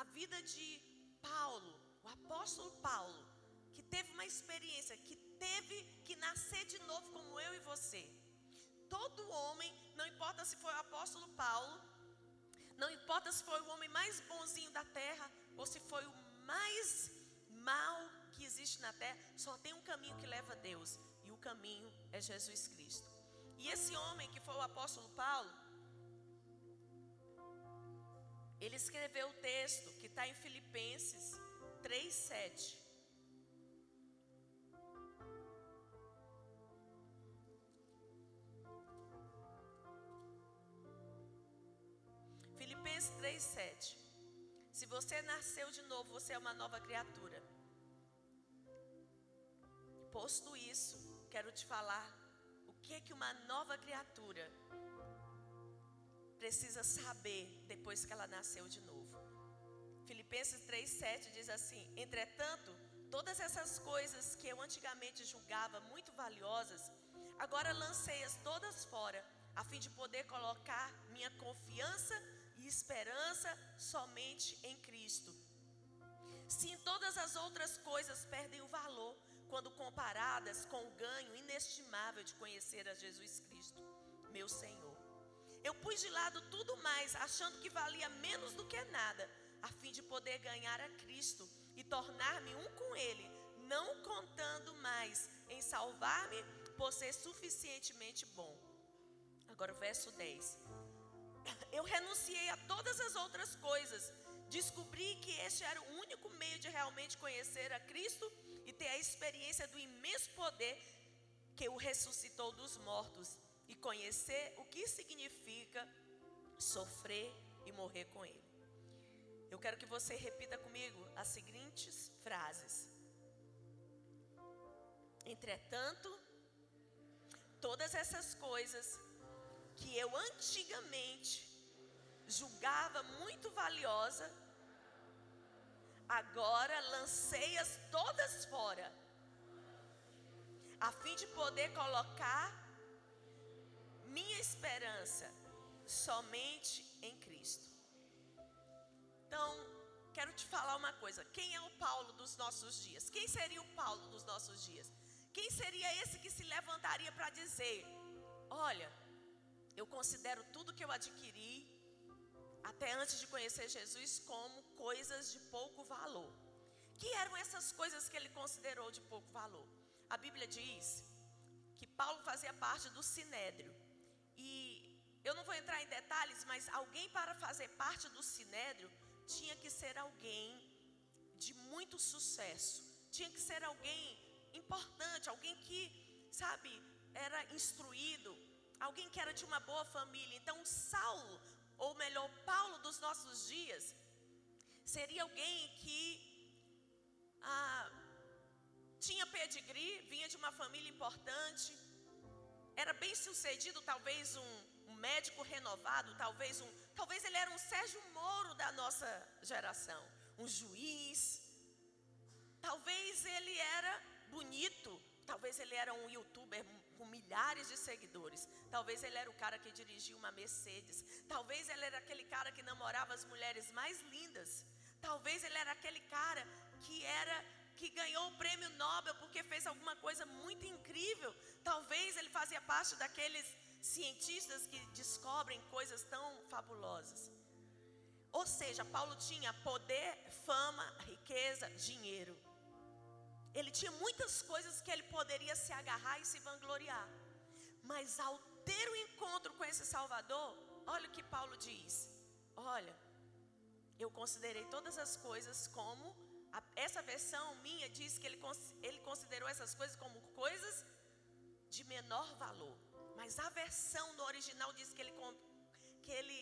a vida de Paulo, o apóstolo Paulo, que teve uma experiência, que teve que nascer de novo, como eu e você. Todo homem, não importa se foi o apóstolo Paulo, não importa se foi o homem mais bonzinho da terra ou se foi o mais mal que existe na terra, só tem um caminho que leva a Deus, e o caminho é Jesus Cristo. E esse homem que foi o apóstolo Paulo, ele escreveu o texto que está em Filipenses 3,7. Você nasceu de novo, você é uma nova criatura. Posto isso, quero te falar o que é que uma nova criatura precisa saber depois que ela nasceu de novo. Filipenses 3,7 diz assim: Entretanto, todas essas coisas que eu antigamente julgava muito valiosas, agora lancei-as todas fora, a fim de poder colocar minha confiança esperança somente em Cristo. Sim, todas as outras coisas perdem o valor quando comparadas com o ganho inestimável de conhecer a Jesus Cristo, meu Senhor. Eu pus de lado tudo mais, achando que valia menos do que nada, a fim de poder ganhar a Cristo e tornar-me um com Ele, não contando mais em salvar-me por ser suficientemente bom. Agora o verso 10. Eu renunciei a todas as outras coisas, descobri que este era o único meio de realmente conhecer a Cristo e ter a experiência do imenso poder que o ressuscitou dos mortos e conhecer o que significa sofrer e morrer com Ele. Eu quero que você repita comigo as seguintes frases. Entretanto, todas essas coisas que eu antigamente julgava muito valiosa, agora lancei-as todas fora, a fim de poder colocar minha esperança somente em Cristo. Então, quero te falar uma coisa: quem é o Paulo dos nossos dias? Quem seria o Paulo dos nossos dias? Quem seria esse que se levantaria para dizer: Olha, eu considero tudo que eu adquiri, até antes de conhecer Jesus, como coisas de pouco valor. Que eram essas coisas que ele considerou de pouco valor? A Bíblia diz que Paulo fazia parte do sinédrio. E eu não vou entrar em detalhes, mas alguém para fazer parte do sinédrio tinha que ser alguém de muito sucesso, tinha que ser alguém importante, alguém que, sabe, era instruído, alguém que era de uma boa família. Então, Saulo, ou melhor, Paulo dos nossos dias, seria alguém que ah, tinha pedigree, vinha de uma família importante, era bem sucedido, talvez um, um médico renovado, talvez um, talvez ele era um Sérgio Moro da nossa geração, um juiz. Talvez ele era bonito, talvez ele era um youtuber com milhares de seguidores. Talvez ele era o cara que dirigia uma Mercedes. Talvez ele era aquele cara que namorava as mulheres mais lindas. Talvez ele era aquele cara que era que ganhou o prêmio Nobel porque fez alguma coisa muito incrível. Talvez ele fazia parte daqueles cientistas que descobrem coisas tão fabulosas. Ou seja, Paulo tinha poder, fama, riqueza, dinheiro. Ele tinha muitas coisas que ele poderia se agarrar e se vangloriar. Mas ao ter o um encontro com esse Salvador, olha o que Paulo diz: Olha, eu considerei todas as coisas como. A, essa versão minha diz que ele, ele considerou essas coisas como coisas de menor valor. Mas a versão no original diz que ele, que ele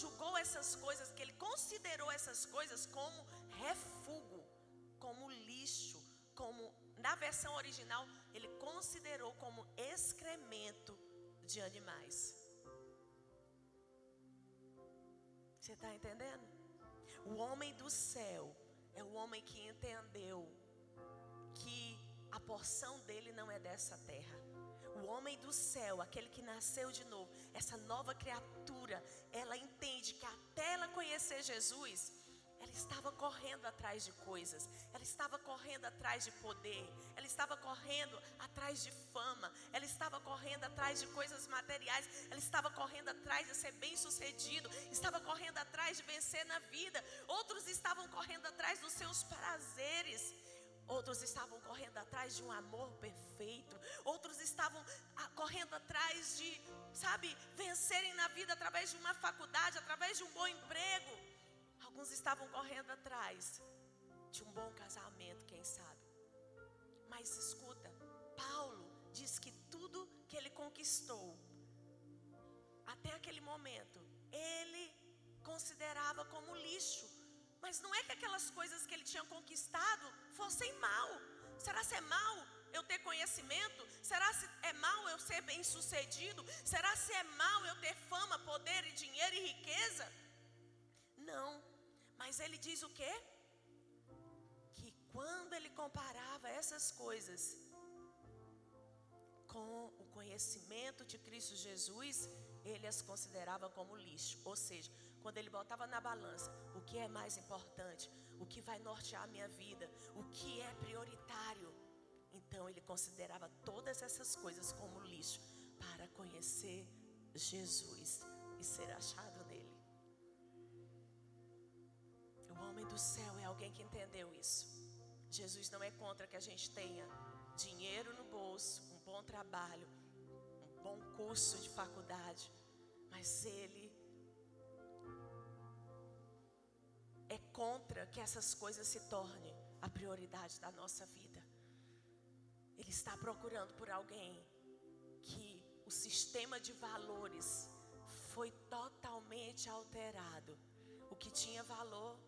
julgou essas coisas, que ele considerou essas coisas como refúgio, como lixo, como na versão original ele considerou como excremento de animais. Você está entendendo? O homem do céu é o homem que entendeu que a porção dele não é dessa terra. O homem do céu, aquele que nasceu de novo, essa nova criatura, ela entende que até ela conhecer Jesus, ela estava correndo atrás de coisas, ela estava correndo atrás de poder, ela estava correndo atrás de fama, ela estava correndo atrás de coisas materiais, ela estava correndo atrás de ser bem-sucedido, estava correndo atrás de vencer na vida. Outros estavam correndo atrás dos seus prazeres. Outros estavam correndo atrás de um amor perfeito. Outros estavam ah, correndo atrás de, sabe, vencerem na vida através de uma faculdade, através de um bom emprego. Alguns estavam correndo atrás de um bom casamento, quem sabe. Mas escuta, Paulo diz que tudo que ele conquistou, até aquele momento, ele considerava como lixo. Mas não é que aquelas coisas que ele tinha conquistado fossem mal. Será se é mal eu ter conhecimento? Será se é mal eu ser bem-sucedido? Será se é mal eu ter fama, poder e dinheiro e riqueza? Não. Mas ele diz o quê? Quando ele comparava essas coisas com o conhecimento de Cristo Jesus, ele as considerava como lixo. Ou seja, quando ele botava na balança o que é mais importante, o que vai nortear a minha vida, o que é prioritário, então ele considerava todas essas coisas como lixo para conhecer Jesus e ser achado nele. O homem do céu é alguém que entendeu isso. Jesus não é contra que a gente tenha dinheiro no bolso, um bom trabalho, um bom curso de faculdade, mas ele é contra que essas coisas se tornem a prioridade da nossa vida. Ele está procurando por alguém que o sistema de valores foi totalmente alterado. O que tinha valor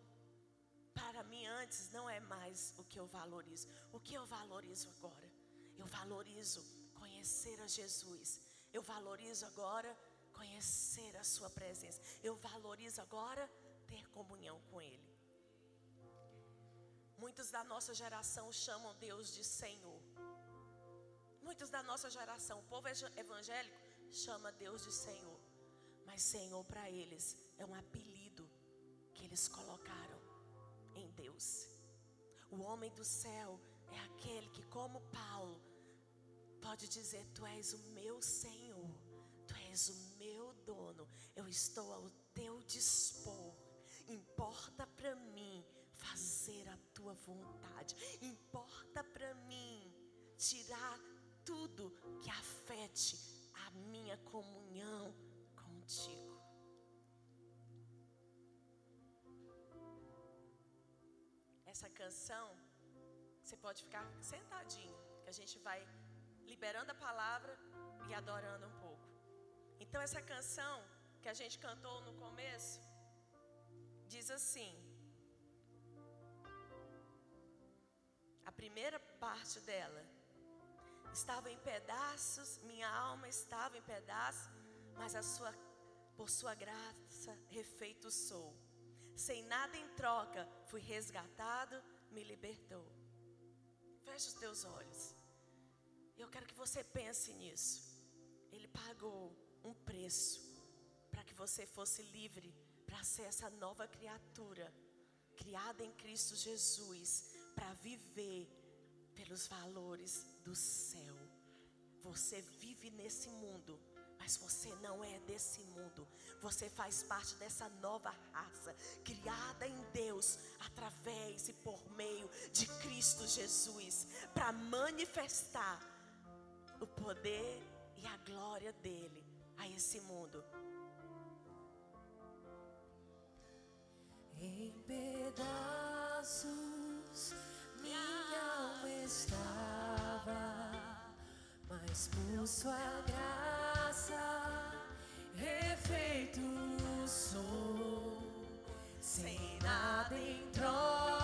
para mim antes não é mais o que eu valorizo. O que eu valorizo agora? Eu valorizo conhecer a Jesus. Eu valorizo agora conhecer a Sua presença. Eu valorizo agora ter comunhão com Ele. Muitos da nossa geração chamam Deus de Senhor. Muitos da nossa geração, o povo evangélico, chama Deus de Senhor. Mas Senhor para eles é um apelido que eles colocaram em Deus. O homem do céu é aquele que, como Paulo, pode dizer: Tu és o meu Senhor, Tu és o meu dono, eu estou ao teu dispor. Importa para mim fazer a tua vontade. Importa para mim tirar tudo que afete a minha comunhão contigo. Essa canção, você pode ficar sentadinho, que a gente vai liberando a palavra e adorando um pouco. Então, essa canção que a gente cantou no começo, diz assim: a primeira parte dela estava em pedaços, minha alma estava em pedaços, mas a sua, por sua graça refeito sou. Sem nada em troca, fui resgatado, me libertou. Feche os teus olhos. Eu quero que você pense nisso. Ele pagou um preço para que você fosse livre para ser essa nova criatura, criada em Cristo Jesus, para viver pelos valores do céu. Você vive nesse mundo, mas você não é desse mundo. Você faz parte dessa nova raça, criada em Deus, através e por meio de Cristo Jesus, para manifestar o poder e a glória dele a esse mundo. Em pedaços minha alma estava, mas por sua graça refeito sou, sem nada em troca,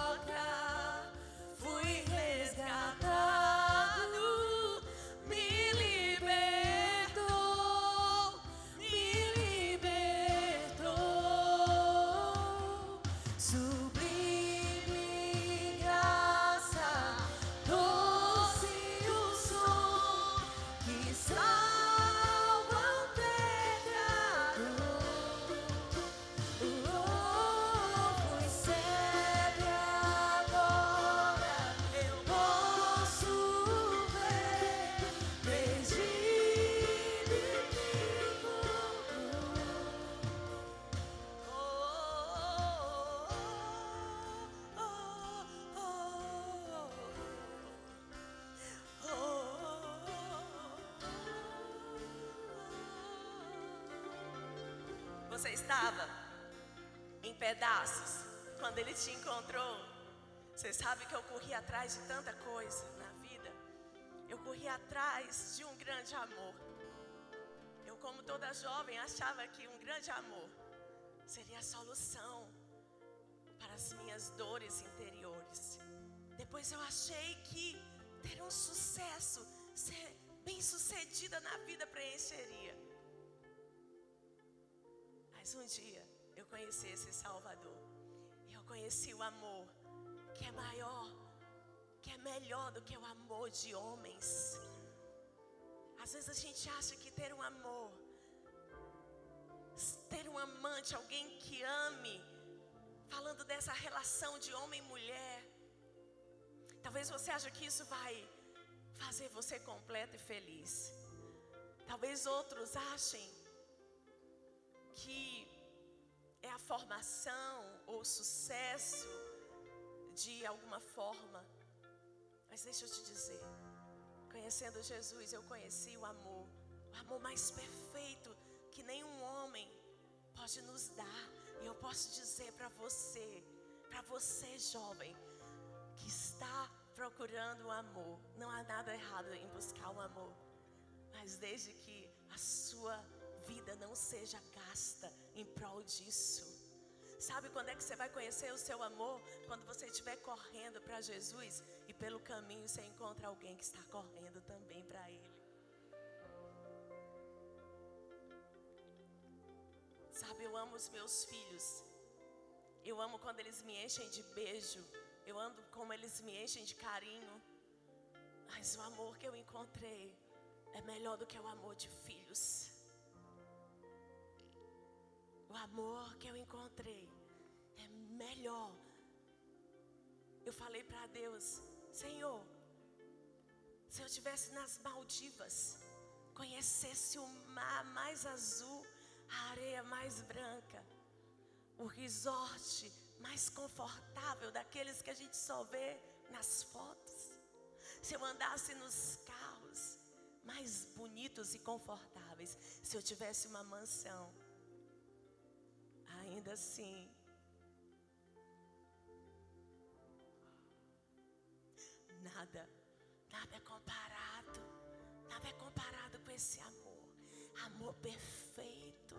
você estava em pedaços quando ele te encontrou. Você sabe que eu corri atrás de tanta coisa na vida. Eu corri atrás de um grande amor. Eu, como toda jovem, achava que um grande amor seria a solução para as minhas dores interiores. Depois eu achei que ter um sucesso, ser bem sucedida na vida preencheria. Mas um dia eu conheci esse Salvador. E eu conheci o amor que é maior, que é melhor do que o amor de homens. Às vezes a gente acha que ter um amor, ter um amante, alguém que ame, falando dessa relação de homem e mulher, talvez você ache que isso vai fazer você completo e feliz. Talvez outros achem que é a formação ou sucesso de alguma forma. Mas deixa eu te dizer, conhecendo Jesus, eu conheci o amor, o amor mais perfeito que nenhum homem pode nos dar. E eu posso dizer para você, para você jovem, que está procurando o amor, não há nada errado em buscar o amor, mas desde que a sua vida não seja gasta em prol disso. Sabe quando é que você vai conhecer o seu amor? Quando você estiver correndo para Jesus e pelo caminho você encontra alguém que está correndo também para Ele. Sabe, eu amo os meus filhos. Eu amo quando eles me enchem de beijo. Eu amo como eles me enchem de carinho. Mas o amor que eu encontrei é melhor do que o amor de filhos. O amor que eu encontrei é melhor. Eu falei para Deus, Senhor, se eu estivesse nas Maldivas, conhecesse o mar mais azul, a areia mais branca, o resort mais confortável daqueles que a gente só vê nas fotos. Se eu andasse nos carros mais bonitos e confortáveis, se eu tivesse uma mansão, ainda assim, nada, nada é comparado, nada é comparado com esse amor, amor perfeito,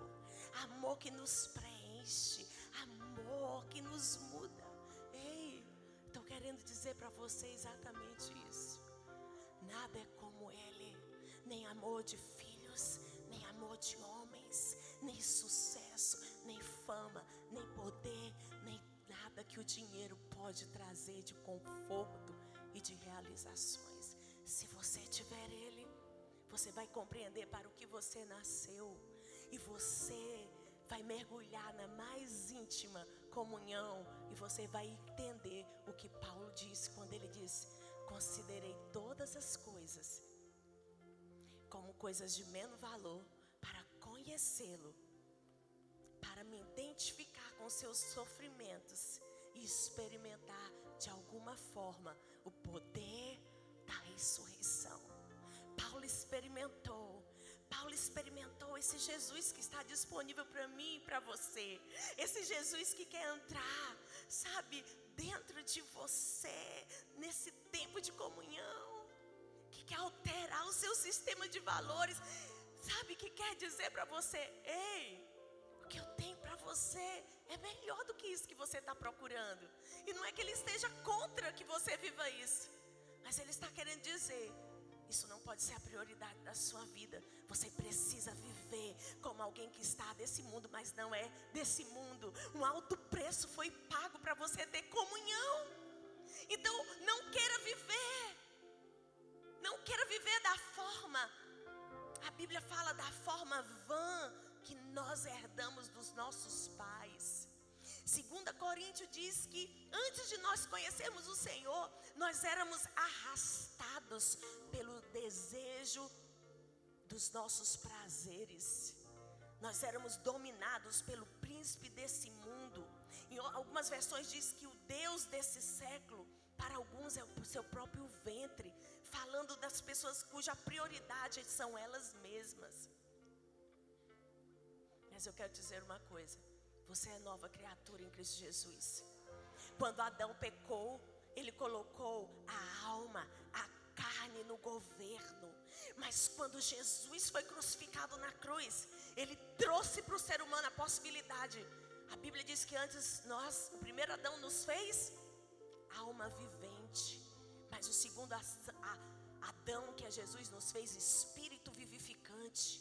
amor que nos preenche, amor que nos muda. Ei, estou querendo dizer para você exatamente isso. Nada é como Ele, nem amor de filhos, nem amor de homens, nem sucesso, nem fama, nem poder, nem nada que o dinheiro pode trazer de conforto e de realizações. Se você tiver Ele, você vai compreender para o que você nasceu e você vai mergulhar na mais íntima comunhão e você vai entender o que Paulo disse quando ele diz: Considerei todas as coisas como coisas de menos valor para conhecê-lo, para me identificar com seus sofrimentos e experimentar de alguma forma o poder da ressurreição. Paulo experimentou. Paulo experimentou esse Jesus que está disponível para mim e para você. Esse Jesus que quer entrar, sabe, dentro de você, nesse tempo de comunhão, que quer alterar o seu sistema de valores, sabe, que quer dizer para você: ei, que eu tenho para você é melhor do que isso que você está procurando. E não é que ele esteja contra que você viva isso, mas ele está querendo dizer: isso não pode ser a prioridade da sua vida. Você precisa viver como alguém que está desse mundo, mas não é desse mundo. Um alto preço foi pago para você ter comunhão. Então, não queira viver. Não queira viver da forma. A Bíblia fala da forma vã que nós herdamos dos nossos pais. Segunda Coríntios diz que antes de nós conhecermos o Senhor, nós éramos arrastados pelo desejo dos nossos prazeres. Nós éramos dominados pelo príncipe desse mundo. Em algumas versões diz que o Deus desse século, para alguns é o seu próprio ventre, falando das pessoas cuja prioridade são elas mesmas. Mas eu quero dizer uma coisa: você é nova criatura em Cristo Jesus. Quando Adão pecou, ele colocou a alma, a carne no governo. Mas quando Jesus foi crucificado na cruz, ele trouxe para o ser humano a possibilidade. A Bíblia diz que antes nós, o primeiro Adão nos fez alma vivente. Mas o segundo Adão, que é Jesus, nos fez espírito vivificante.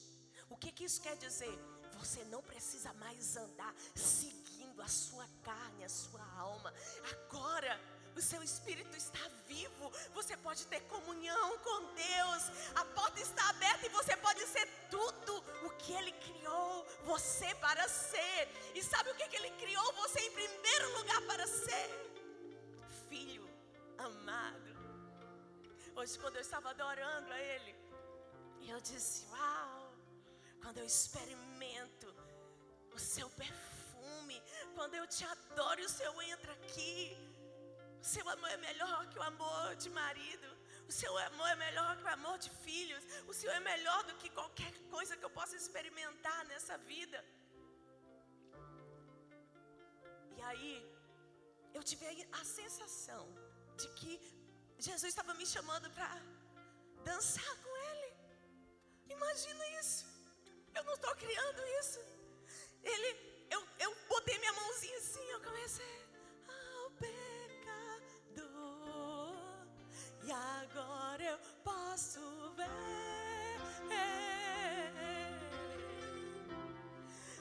O que, que isso quer dizer? Você não precisa mais andar seguindo a sua carne, a sua alma. Agora, o seu espírito está vivo. Você pode ter comunhão com Deus. A porta está aberta e você pode ser tudo o que Ele criou você para ser. E sabe o que, que Ele criou você em primeiro lugar para ser? Filho amado. Hoje, quando eu estava adorando a Ele, eu disse: Uau! Quando eu experimento o seu perfume, quando eu te adoro e o Senhor entra aqui. O seu amor é melhor que o amor de marido. O seu amor é melhor que o amor de filhos. O Senhor é melhor do que qualquer coisa que eu possa experimentar nessa vida. E aí, eu tive a sensação de que Jesus estava me chamando para dançar com Ele. Imagina isso. Eu não estou criando isso. Ele, eu, eu botei minha mãozinha assim, eu comecei ao pecador. E agora eu posso ver.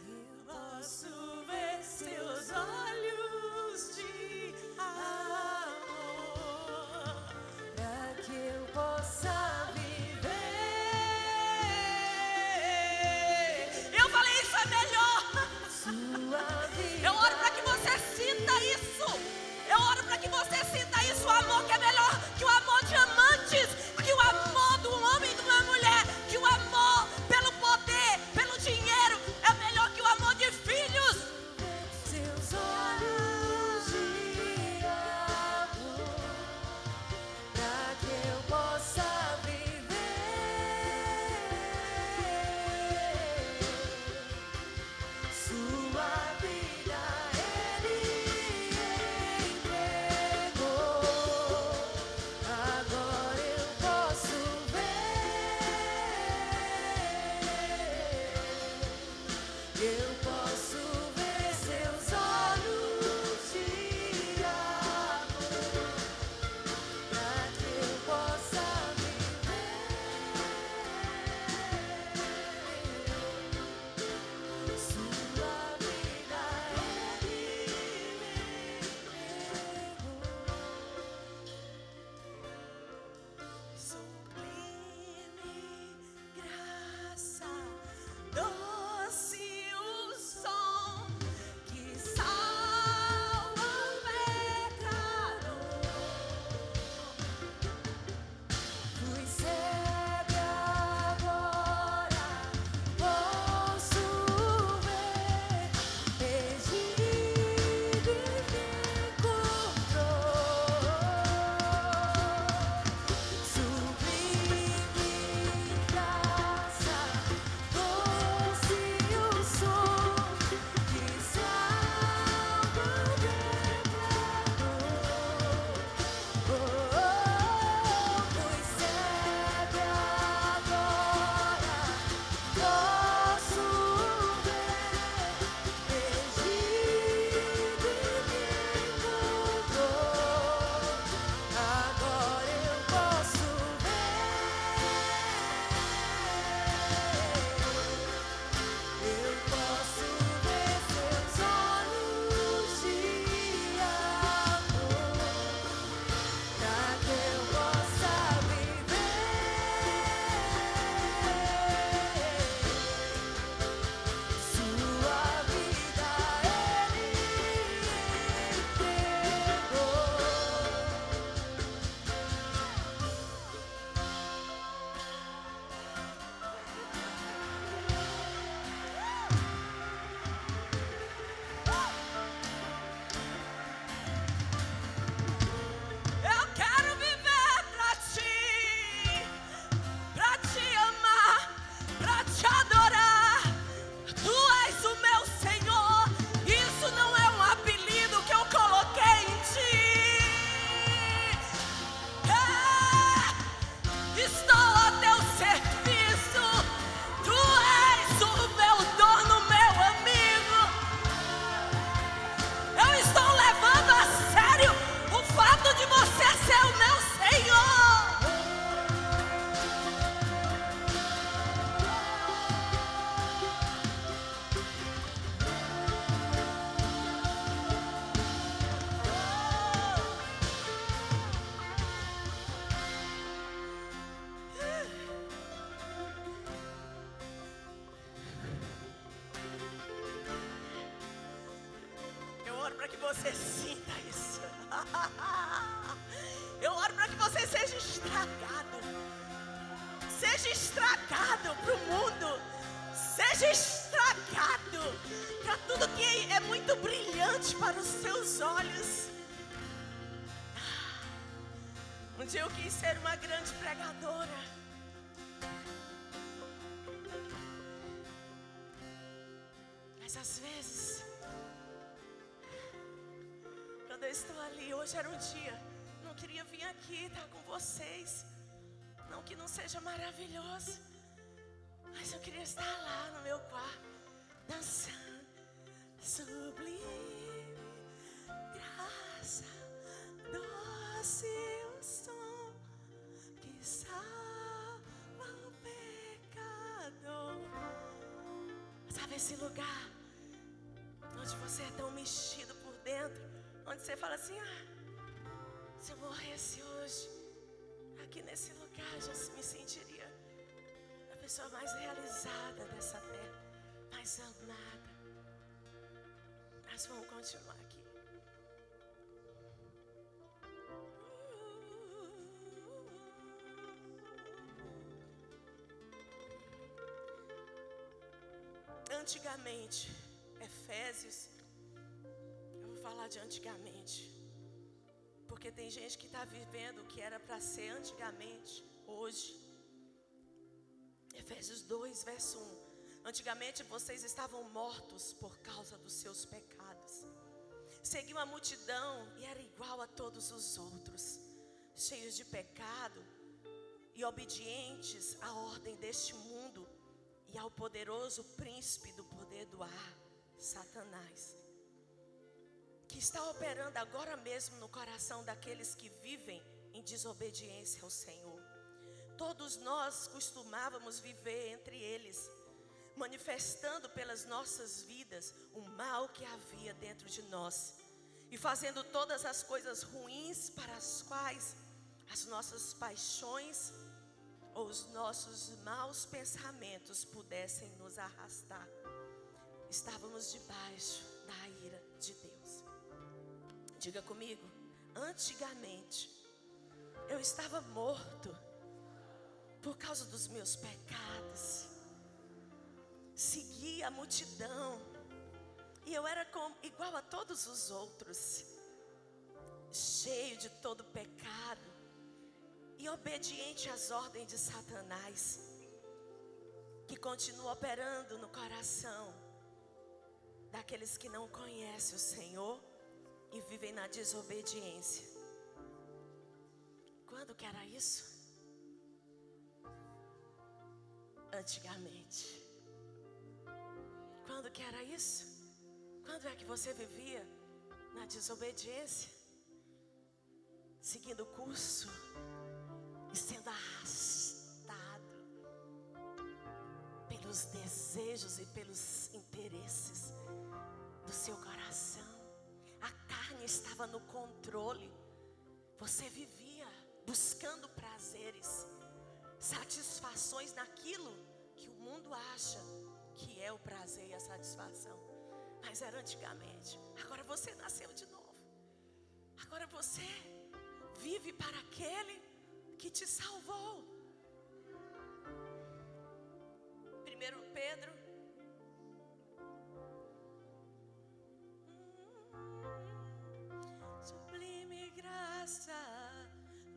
Eu posso ver seus olhos de sinta isso. O amor que é melhor que o amor de amantes, você sinta isso. Eu oro para que você seja estragado. Seja estragado para o mundo. Seja estragado para tudo que é muito brilhante para os seus olhos. Um dia eu quis ser uma grande pregadora. Mas às vezes, eu estou ali, hoje era um dia, não queria vir aqui estar com vocês. Não que não seja maravilhoso, mas eu queria estar lá no meu quarto, dançando, sublime, graça, doce o som que salva o pecador. Sabe esse lugar onde você é tão mexido por dentro, onde você fala assim: ah, se eu morresse hoje, aqui nesse lugar, já me sentiria a pessoa mais realizada dessa terra, mais amada. Mas vamos continuar aqui. Antigamente, Efésios, de antigamente, porque tem gente que está vivendo o que era para ser antigamente, hoje. Efésios 2, verso 1. Antigamente vocês estavam mortos por causa dos seus pecados. Seguiam a multidão e era igual a todos os outros, cheios de pecado e obedientes à ordem deste mundo e ao poderoso príncipe do poder do ar, Satanás, que está operando agora mesmo no coração daqueles que vivem em desobediência ao Senhor. Todos nós costumávamos viver entre eles, manifestando pelas nossas vidas o mal que havia dentro de nós e fazendo todas as coisas ruins para as quais as nossas paixões ou os nossos maus pensamentos pudessem nos arrastar. Estávamos debaixo da ira de Deus. Diga comigo, antigamente eu estava morto por causa dos meus pecados. Seguia a multidão. E eu era como, igual a todos os outros, cheio de todo pecado. E obediente às ordens de Satanás, que continua operando no coração daqueles que não conhecem o Senhor e vivem na desobediência. Quando que era isso? Antigamente. Quando que era isso? Quando é que você vivia na desobediência? Seguindo o curso e sendo arrastado pelos desejos e pelos interesses do seu coração. Estava no controle. Você vivia buscando prazeres, satisfações naquilo que o mundo acha que é o prazer e a satisfação. Mas era antigamente. Agora você nasceu de novo. Agora você vive para aquele que te salvou. Primeiro Pedro. Graça,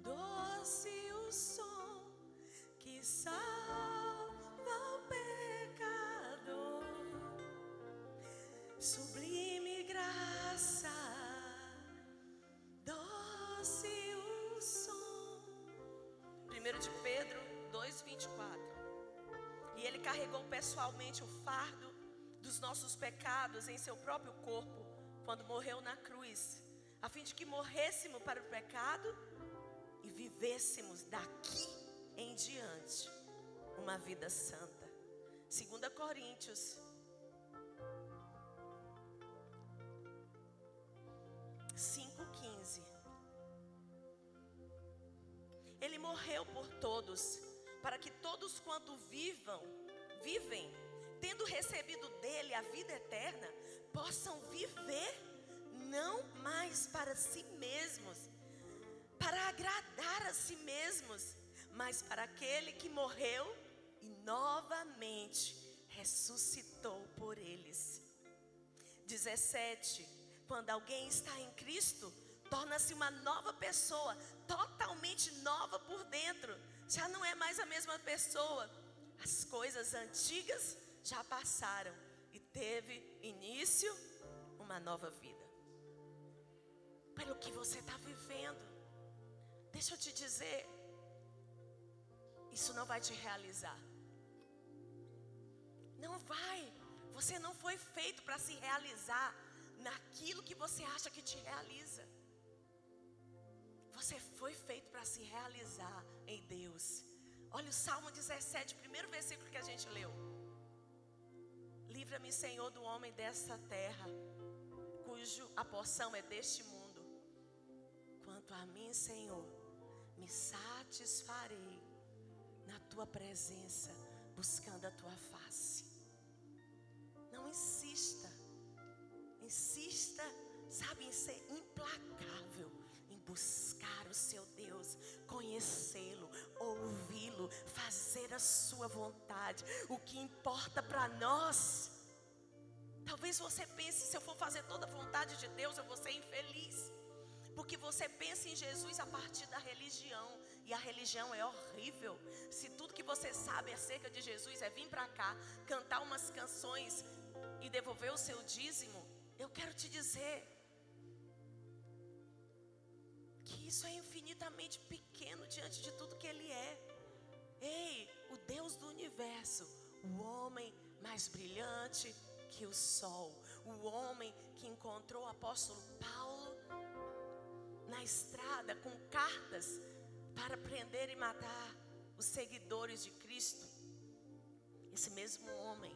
doce o som que salva o pecador. Sublime graça, doce o som. 1 de Pedro 2,24. E ele carregou pessoalmente o fardo dos nossos pecados em seu próprio corpo, quando morreu na cruz, a fim de que morrêssemos para o pecado e vivêssemos daqui em diante uma vida santa. 2 Coríntios 5,15. Ele morreu por todos, para que todos quanto vivam, vivem, tendo recebido dele a vida eterna, possam viver não mais para si mesmos, para agradar a si mesmos, mas para aquele que morreu e novamente ressuscitou por eles. 17. Quando alguém está em Cristo, torna-se uma nova pessoa, totalmente nova por dentro. Já não é mais a mesma pessoa. As coisas antigas já passaram e teve início uma nova vida. Pelo que você está vivendo, deixa eu te dizer, isso não vai te realizar. Não vai. Você não foi feito para se realizar naquilo que você acha que te realiza. Você foi feito para se realizar em Deus. Olha o Salmo 17, primeiro versículo que a gente leu. Livra-me, Senhor, do homem dessa terra, cujo a porção é deste mundo. A mim, Senhor, me satisfarei na tua presença, buscando a tua face. Não insista, insista, sabe, em ser implacável, em buscar o seu Deus, conhecê-lo, ouvi-lo, fazer a sua vontade. O que importa para nós. Talvez você pense, se eu for fazer toda a vontade de Deus, eu vou ser infeliz. Porque você pensa em Jesus a partir da religião. E a religião é horrível. Se tudo que você sabe acerca de Jesus é vir para cá, cantar umas canções e devolver o seu dízimo, eu quero te dizer que isso é infinitamente pequeno diante de tudo que Ele é. Ei, o Deus do universo, o homem mais brilhante que o sol, o homem que encontrou o apóstolo Paulo na estrada com cartas para prender e matar os seguidores de Cristo. Esse mesmo homem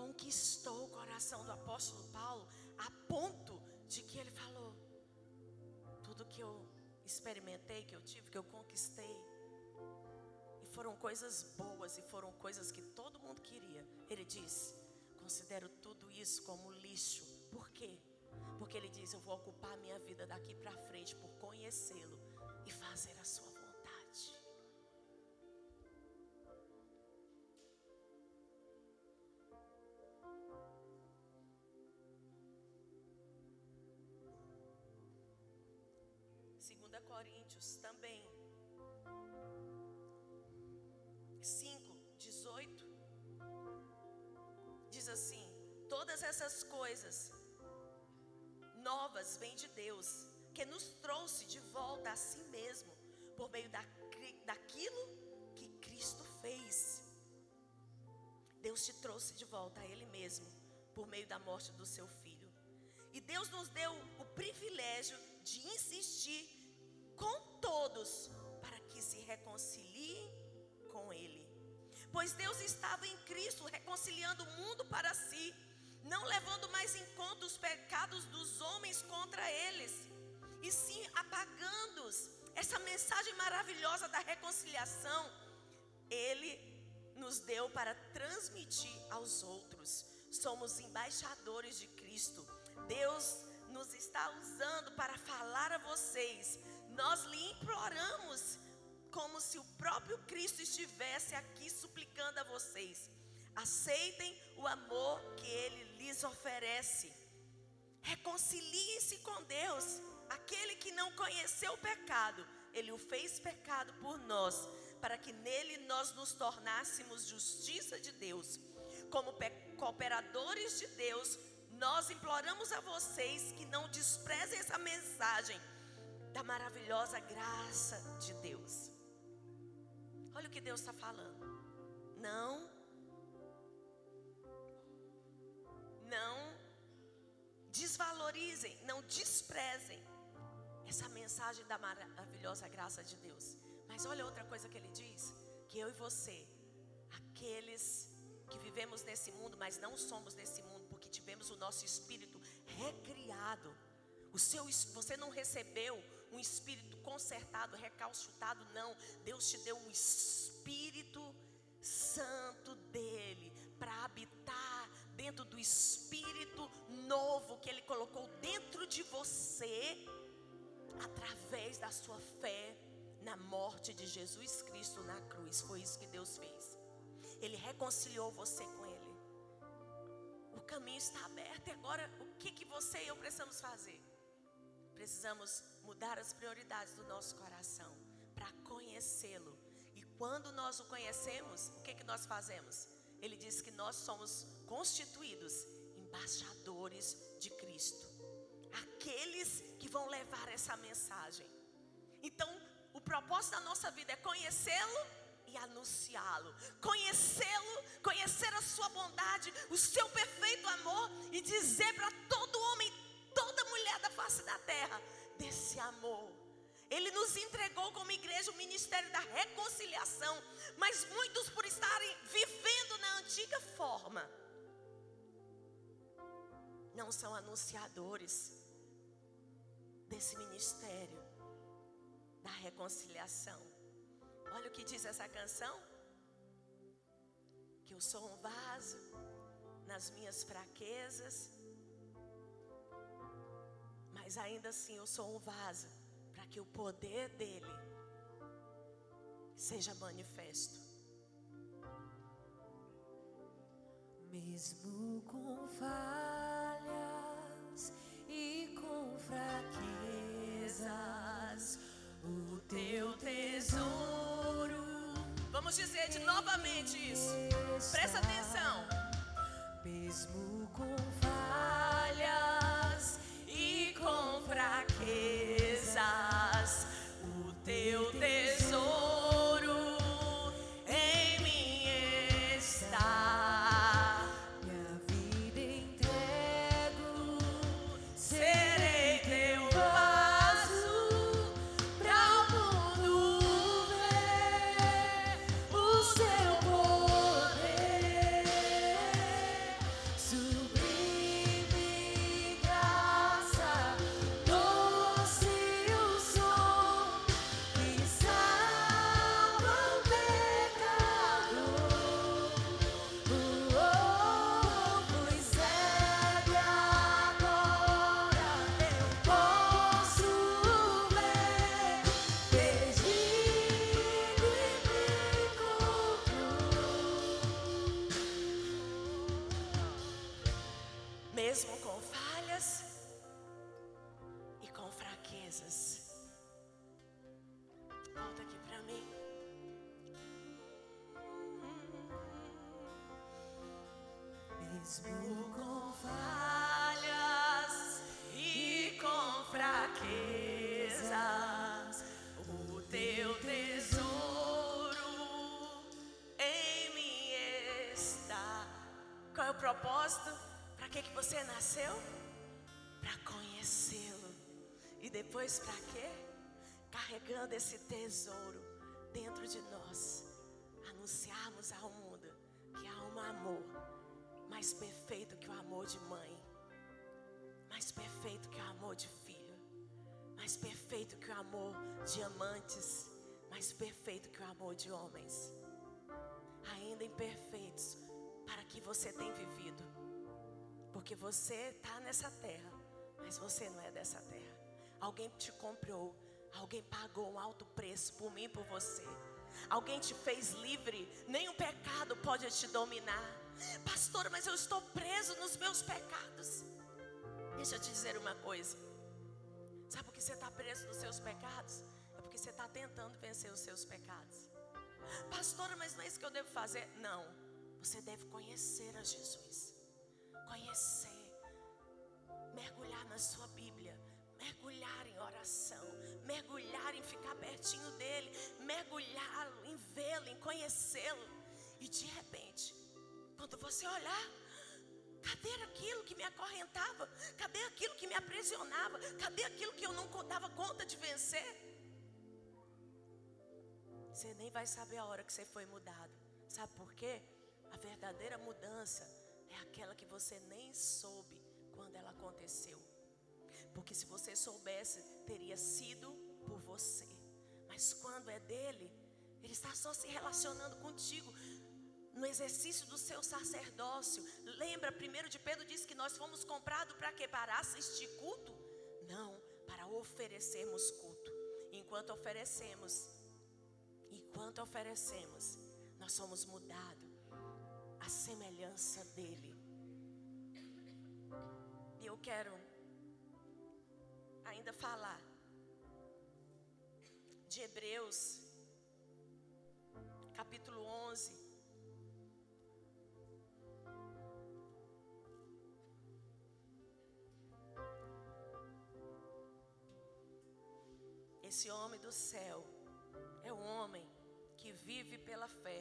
conquistou o coração do apóstolo Paulo a ponto de que ele falou: tudo que eu experimentei, que eu tive, que eu conquistei, e foram coisas boas e foram coisas que todo mundo queria. Ele diz: considero tudo isso como lixo. Por quê? Porque ele diz: eu vou ocupar a minha vida daqui para frente por conhecê-lo e fazer a sua vontade. Segunda Coríntios também 5, 18 diz assim: todas essas coisas novas vêm de Deus, que nos trouxe de volta a si mesmo, por meio da, daquilo que Cristo fez. Deus te trouxe de volta a Ele mesmo, por meio da morte do seu filho. E Deus nos deu o privilégio de insistir com todos para que se reconciliem com Ele. Pois Deus estava em Cristo reconciliando o mundo para si não levando mais em conta os pecados dos homens contra eles, e sim apagando-os. Essa mensagem maravilhosa da reconciliação, Ele nos deu para transmitir aos outros. Somos embaixadores de Cristo. Deus nos está usando para falar a vocês. Nós lhe imploramos, como se o próprio Cristo estivesse aqui suplicando a vocês. Aceitem o amor que Ele lhes oferece. Reconciliem-se com Deus. Aquele que não conheceu o pecado, Ele o fez pecado por nós, para que nele nós nos tornássemos justiça de Deus. Como cooperadores de Deus, nós imploramos a vocês que não desprezem essa mensagem da maravilhosa graça de Deus. Olha o que Deus está falando. Não não desvalorizem, não desprezem essa mensagem da maravilhosa graça de Deus. Mas olha outra coisa que ele diz: que eu e você, aqueles que vivemos nesse mundo, mas não somos desse mundo, porque tivemos o nosso espírito recriado. O seu, você não recebeu um espírito consertado, recalchutado, não. Deus te deu um espírito santo dele para habitar dentro do espírito novo que Ele colocou dentro de você, através da sua fé na morte de Jesus Cristo na cruz. Foi isso que Deus fez. Ele reconciliou você com Ele. O caminho está aberto e agora o que, que você e eu precisamos fazer? Precisamos mudar as prioridades do nosso coração para conhecê-lo. E quando nós o conhecemos, o que, que nós fazemos? Ele diz que nós somos constituídos embaixadores de Cristo. Aqueles que vão levar essa mensagem. Então, o propósito da nossa vida é conhecê-lo e anunciá-lo. Conhecê-lo, conhecer a sua bondade, o seu perfeito amor e dizer para todo homem, toda mulher da face da terra desse amor. Ele nos entregou como igreja o ministério da reconciliação, mas muitos por estarem vivendo na antiga forma não são anunciadores desse ministério da reconciliação. Olha o que diz essa canção: que eu sou um vaso nas minhas fraquezas, mas ainda assim eu sou um vaso para que o poder dele seja manifesto. Mesmo com e com fraquezas, o teu tesouro. Vamos dizer de novamente isso. Presta atenção. Mesmo com E depois para quê? Carregando esse tesouro dentro de nós, anunciarmos ao mundo que há um amor mais perfeito que o amor de mãe, mais perfeito que o amor de filho, mais perfeito que o amor de amantes, mais perfeito que o amor de homens, ainda imperfeitos para que você tenha vivido, porque você está nessa terra, mas você não é dessa terra. Alguém te comprou, alguém pagou um alto preço por mim e por você. Alguém te fez livre, nenhum pecado pode te dominar. Pastor, mas eu estou preso nos meus pecados. Deixa eu te dizer uma coisa. Sabe por que você está preso nos seus pecados? É porque você está tentando vencer os seus pecados. Pastor, mas não é isso que eu devo fazer? Não. Você deve conhecer a Jesus. Conhecer. Mergulhar na sua Bíblia. Mergulhar em oração. Mergulhar em ficar pertinho dele. Mergulhar em vê-lo, em conhecê-lo. E de repente, quando você olhar, cadê aquilo que me acorrentava? Cadê aquilo que me aprisionava? Cadê aquilo que eu não dava conta de vencer? Você nem vai saber a hora que você foi mudado. Sabe por quê? A verdadeira mudança é aquela que você nem soube quando ela aconteceu. Porque se você soubesse, teria sido por você. Mas quando é dele, ele está só se relacionando contigo. No exercício do seu sacerdócio. Lembra, primeiro de Pedro diz que nós fomos comprados para quê? Para assistir culto? Não, para oferecermos culto. Enquanto oferecemos, enquanto oferecemos, nós somos mudados à semelhança dele. E eu quero ainda falar de Hebreus, capítulo 11. Esse homem do céu é o homem que vive pela fé.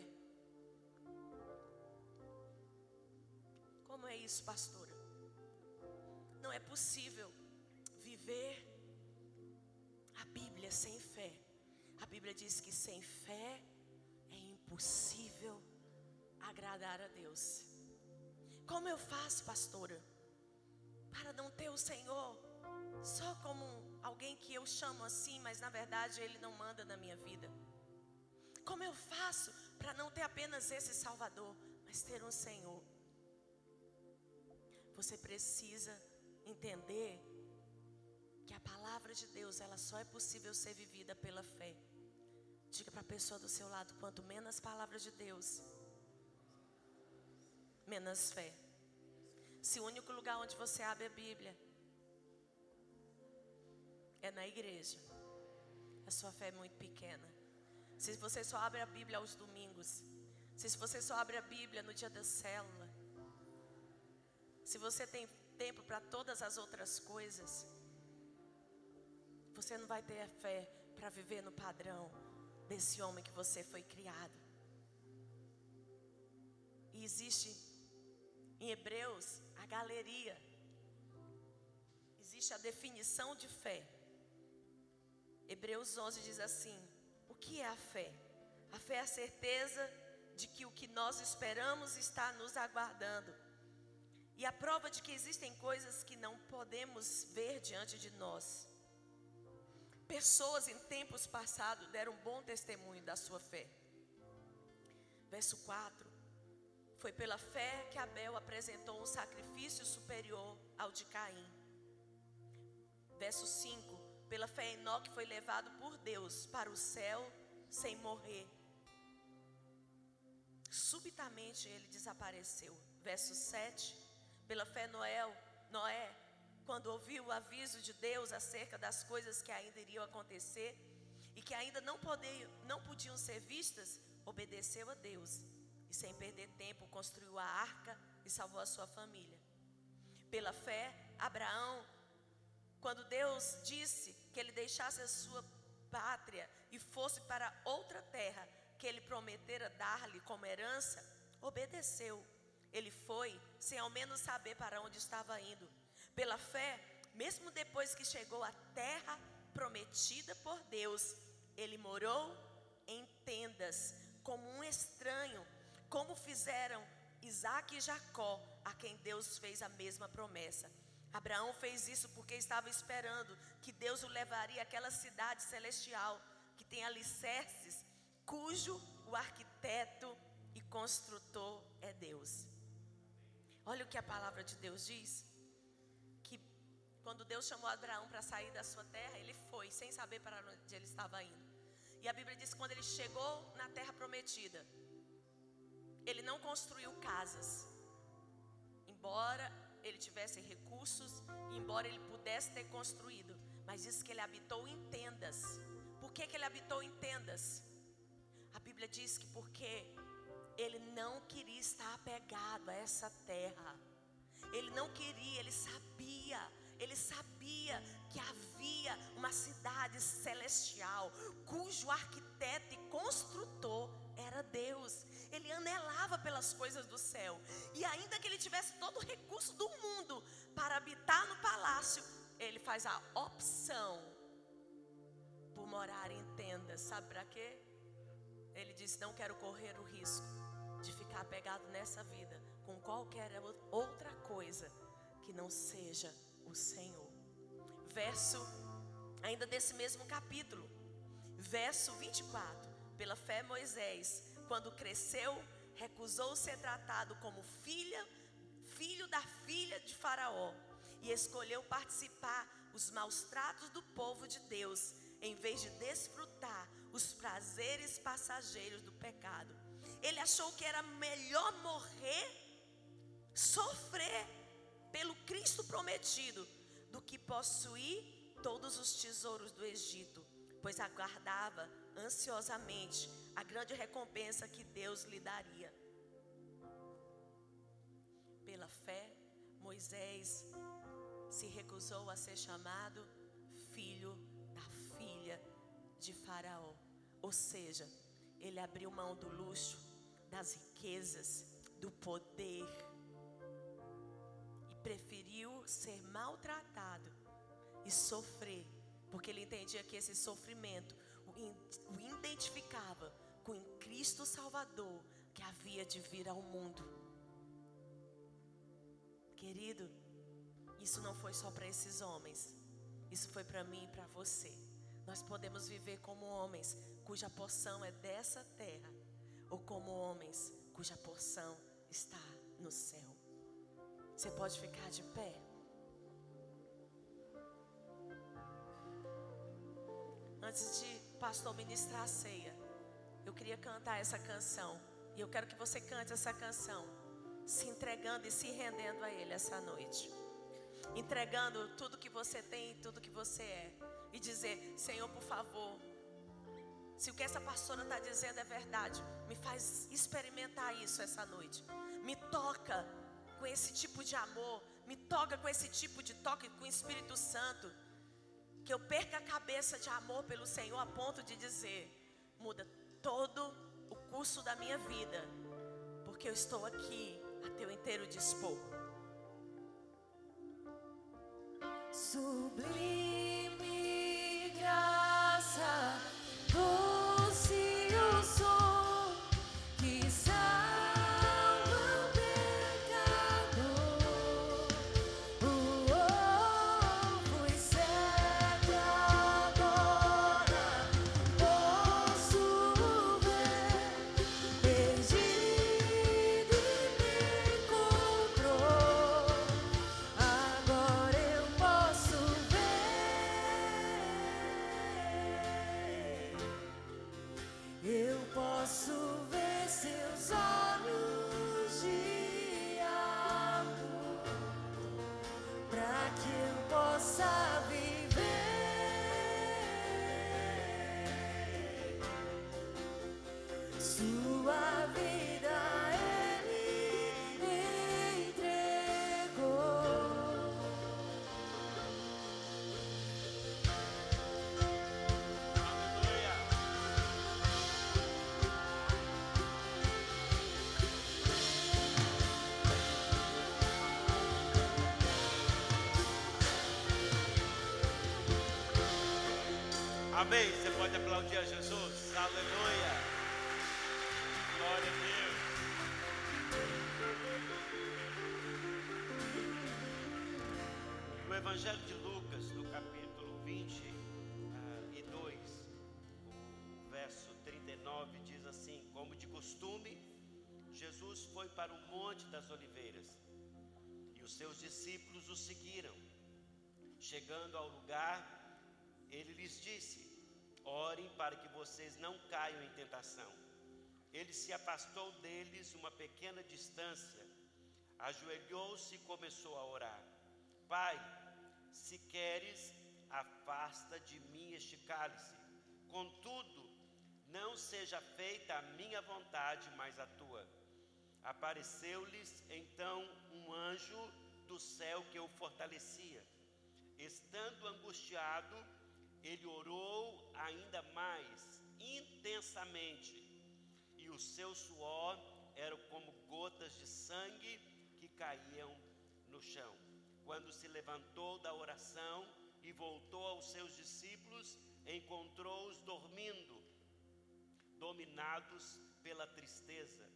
Como é isso, pastora? Não é possível viver a Bíblia sem fé. A Bíblia diz que sem fé é impossível agradar a Deus. Como eu faço, pastora, para não ter o Senhor só como alguém que eu chamo assim, mas na verdade Ele não manda na minha vida? Como eu faço para não ter apenas esse Salvador, mas ter um Senhor? Você precisa entender que a palavra de Deus, ela só é possível ser vivida pela fé. Diga para a pessoa do seu lado, quanto menos palavra de Deus, menos fé. Se o único lugar onde você abre a Bíblia é na igreja, a sua fé é muito pequena. Se você só abre a Bíblia aos domingos, se você só abre a Bíblia no dia da célula, se você tem tempo para todas as outras coisas, você não vai ter a fé para viver no padrão desse homem que você foi criado. E existe em Hebreus a galeria, existe a definição de fé. Hebreus 11 diz assim: O que é a fé? A fé é a certeza de que o que nós esperamos está nos aguardando. E a prova de que existem coisas que não podemos ver diante de nós. Pessoas em tempos passados deram bom testemunho da sua fé. Verso 4. Foi pela fé que Abel apresentou um sacrifício superior ao de Caim. Verso 5. Pela fé, Enoque foi levado por Deus para o céu sem morrer. Subitamente ele desapareceu. Verso 7. Pela fé, Noé, Noé, quando ouviu o aviso de Deus acerca das coisas que ainda iriam acontecer e que ainda não, poder, não podiam ser vistas, obedeceu a Deus e, sem perder tempo, construiu a arca e salvou a sua família. Pela fé, Abraão, quando Deus disse que ele deixasse a sua pátria e fosse para outra terra que ele prometera dar-lhe como herança, obedeceu. Ele foi sem ao menos saber para onde estava indo. Pela fé, mesmo depois que chegou à terra prometida por Deus, ele morou em tendas, como um estranho, como fizeram Isaac e Jacó, a quem Deus fez a mesma promessa. Abraão fez isso porque estava esperando que Deus o levaria àquela cidade celestial que tem alicerces, cujo o arquiteto e construtor é Deus. Olha o que a palavra de Deus diz. Quando Deus chamou Abraão para sair da sua terra, ele foi, sem saber para onde ele estava indo. E a Bíblia diz que quando ele chegou na terra prometida, ele não construiu casas. Embora ele tivesse recursos, embora ele pudesse ter construído, mas diz que ele habitou em tendas. Por que, que ele habitou em tendas? A Bíblia diz que porque ele não queria estar apegado a essa terra. Ele não queria, ele sabia, ele sabia que havia uma cidade celestial, cujo arquiteto e construtor era Deus. Ele anelava pelas coisas do céu. E ainda que ele tivesse todo o recurso do mundo para habitar no palácio, ele faz a opção por morar em tendas. Sabe para quê? Ele diz: Não quero correr o risco de ficar apegado nessa vida com qualquer outra coisa que não seja o Senhor. Verso, ainda desse mesmo capítulo, verso 24: Pela fé, Moisés, quando cresceu, recusou ser tratado como filha, filho da filha de Faraó e escolheu participar os maus tratos do povo de Deus, em vez de desfrutar os prazeres passageiros do pecado. Ele achou que era melhor morrer, sofrer pelo Cristo prometido, do que possuir todos os tesouros do Egito, pois aguardava ansiosamente a grande recompensa que Deus lhe daria. Pela fé, Moisés se recusou a ser chamado filho da filha de Faraó. Ou seja, ele abriu mão do luxo, das riquezas, do poder preferiu ser maltratado e sofrer, porque ele entendia que esse sofrimento o, identificava com Cristo Salvador que havia de vir ao mundo. Querido, isso não foi só para esses homens, isso foi para mim e para você. Nós podemos viver como homens cuja porção é dessa terra, ou como homens cuja porção está no céu. Você pode ficar de pé? Antes de pastor ministrar a ceia, eu queria cantar essa canção. E eu quero que você cante essa canção, se entregando e se rendendo a Ele essa noite. Entregando tudo que você tem e tudo que você é. E dizer: Senhor, por favor, se o que essa pastora está dizendo é verdade, me faz experimentar isso essa noite. Me toca com esse tipo de amor, me toca com esse tipo de toque com o Espírito Santo. Que eu perca a cabeça de amor pelo Senhor a ponto de dizer: muda todo o curso da minha vida, porque eu estou aqui a teu inteiro dispor. Sublime graça, Amém. Você pode aplaudir a Jesus. Aleluia. Glória a Deus. No Evangelho de Lucas, no capítulo 22, o verso 39 diz assim: Como de costume, Jesus foi para o Monte das Oliveiras e os seus discípulos o seguiram. Chegando ao lugar, ele lhes disse: Orem para que vocês não caiam em tentação. Ele se afastou deles uma pequena distância, ajoelhou-se e começou a orar: Pai, se queres, afasta de mim este cálice. Contudo, não seja feita a minha vontade, mas a tua. Apareceu-lhes então um anjo do céu que o fortalecia. Estando angustiado, ele orou ainda mais intensamente, e o seu suor era como gotas de sangue que caíam no chão. Quando se levantou da oração e voltou aos seus discípulos, encontrou-os dormindo, dominados pela tristeza.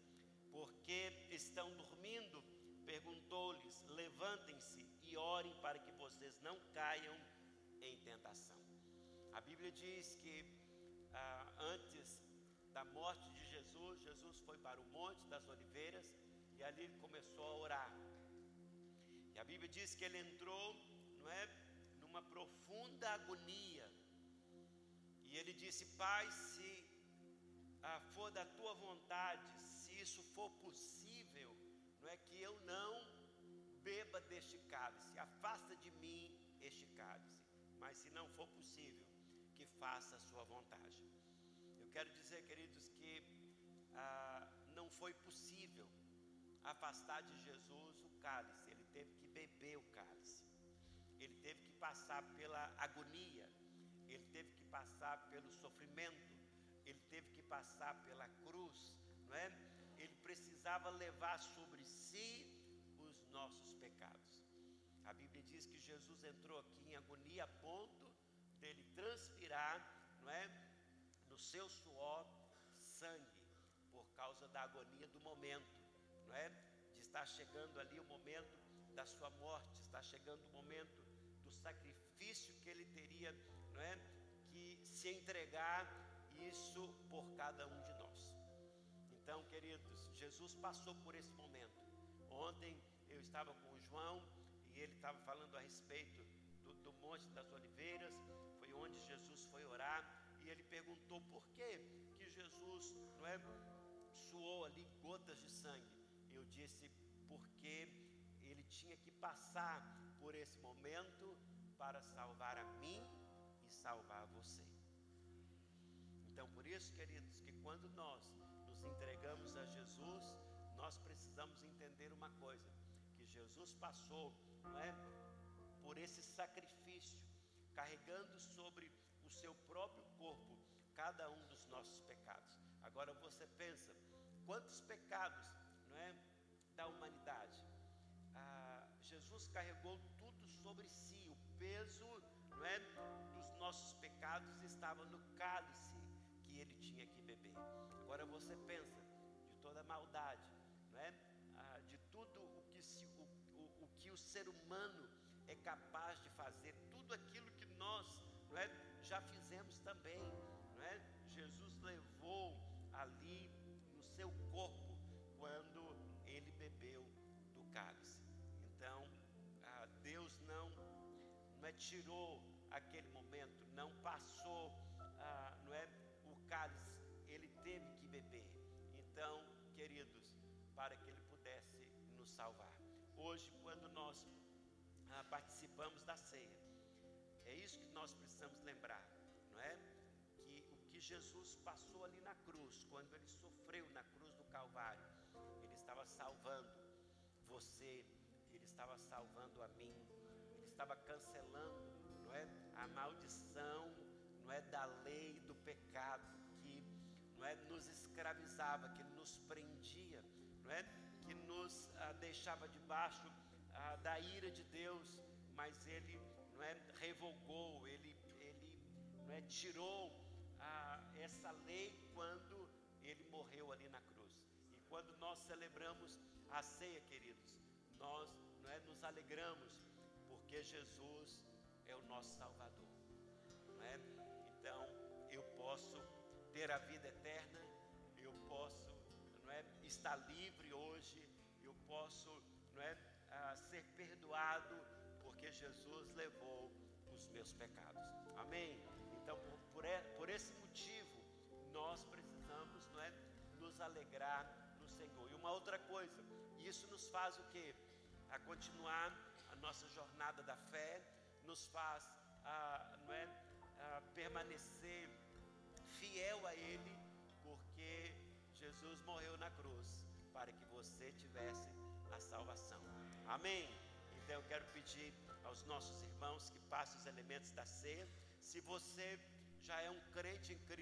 Porque estão dormindo? Perguntou-lhes: Levantem-se e orem para que vocês não caiam em tentação. A Bíblia diz que ah, antes da morte de Jesus, Jesus foi para o Monte das Oliveiras e ali ele começou a orar. E a Bíblia diz que ele entrou, não é, numa profunda agonia. E ele disse: Pai, se ah, for da tua vontade, se isso for possível, não é que eu não beba deste cálice, afasta de mim este cálice. Mas se não for possível, que faça a sua vontade. Eu quero dizer, queridos, que ah, não foi possível afastar de Jesus o cálice, ele teve que beber o cálice, ele teve que passar pela agonia, ele teve que passar pelo sofrimento, ele teve que passar pela cruz, não é? Ele precisava levar sobre si os nossos pecados. A Bíblia diz que Jesus entrou aqui em agonia a ponto dele transpirar, não é? No seu suor, sangue, por causa da agonia do momento, não é? De estar chegando ali o momento da sua morte, está chegando o momento do sacrifício que ele teria, não é? Que se entregar isso por cada um de nós. Então, queridos, Jesus passou por esse momento. Ontem eu estava com o João e ele estava falando a respeito do, do Monte das Oliveiras, onde Jesus foi orar e ele perguntou por que que Jesus não é suou ali gotas de sangue. Eu disse porque ele tinha que passar por esse momento para salvar a mim e salvar você. Então, por isso, queridos, que quando nós nos entregamos a Jesus, nós precisamos entender uma coisa: que Jesus passou, não é, por esse sacrifício, carregando sobre o seu próprio corpo cada um dos nossos pecados. Agora você pensa, quantos pecados, não é, da humanidade? Ah, Jesus carregou tudo sobre si, o peso, não é, dos nossos pecados estava no cálice que ele tinha que beber. Agora você pensa de toda a maldade, não é? Ah, de tudo o que, se, o, o, o que o ser humano é capaz de fazer, tudo aquilo que nós é, já fizemos também, é? Jesus levou ali no seu corpo quando ele bebeu do cálice. Então, ah, Deus não, não é, tirou aquele momento, não passou, ah, não é cálice, ele teve que beber. Então, queridos, para que ele pudesse nos salvar. Hoje, quando nós ah, participamos da ceia, isso que nós precisamos lembrar, não é? Que o que Jesus passou ali na cruz, quando ele sofreu na cruz do Calvário, ele estava salvando você, ele estava salvando a mim, ele estava cancelando, não é? A maldição, não é da lei do pecado não é, nos escravizava, que nos prendia, não é, que nos ah, deixava debaixo ah, da ira de Deus, mas Ele não é, revogou, Ele, ele não é, tirou ah, essa lei quando Ele morreu ali na cruz. E quando nós celebramos a ceia, queridos, nós não é, nos alegramos porque Jesus é o nosso Salvador. Não é? Então eu posso ter a vida eterna, eu posso não é, estar livre hoje, eu posso não é, ser perdoado, porque Jesus levou os meus pecados. Amém? Então, por, por, esse motivo, nós precisamos não é, nos alegrar no Senhor. E uma outra coisa, isso nos faz o que? A continuar a nossa jornada da fé, nos faz a, não é, a permanecer fiel a Ele, porque Jesus morreu na cruz para que você tivesse a salvação. Amém? Eu quero pedir aos nossos irmãos que passem os elementos da ceia. Se você já é um crente em Cristo,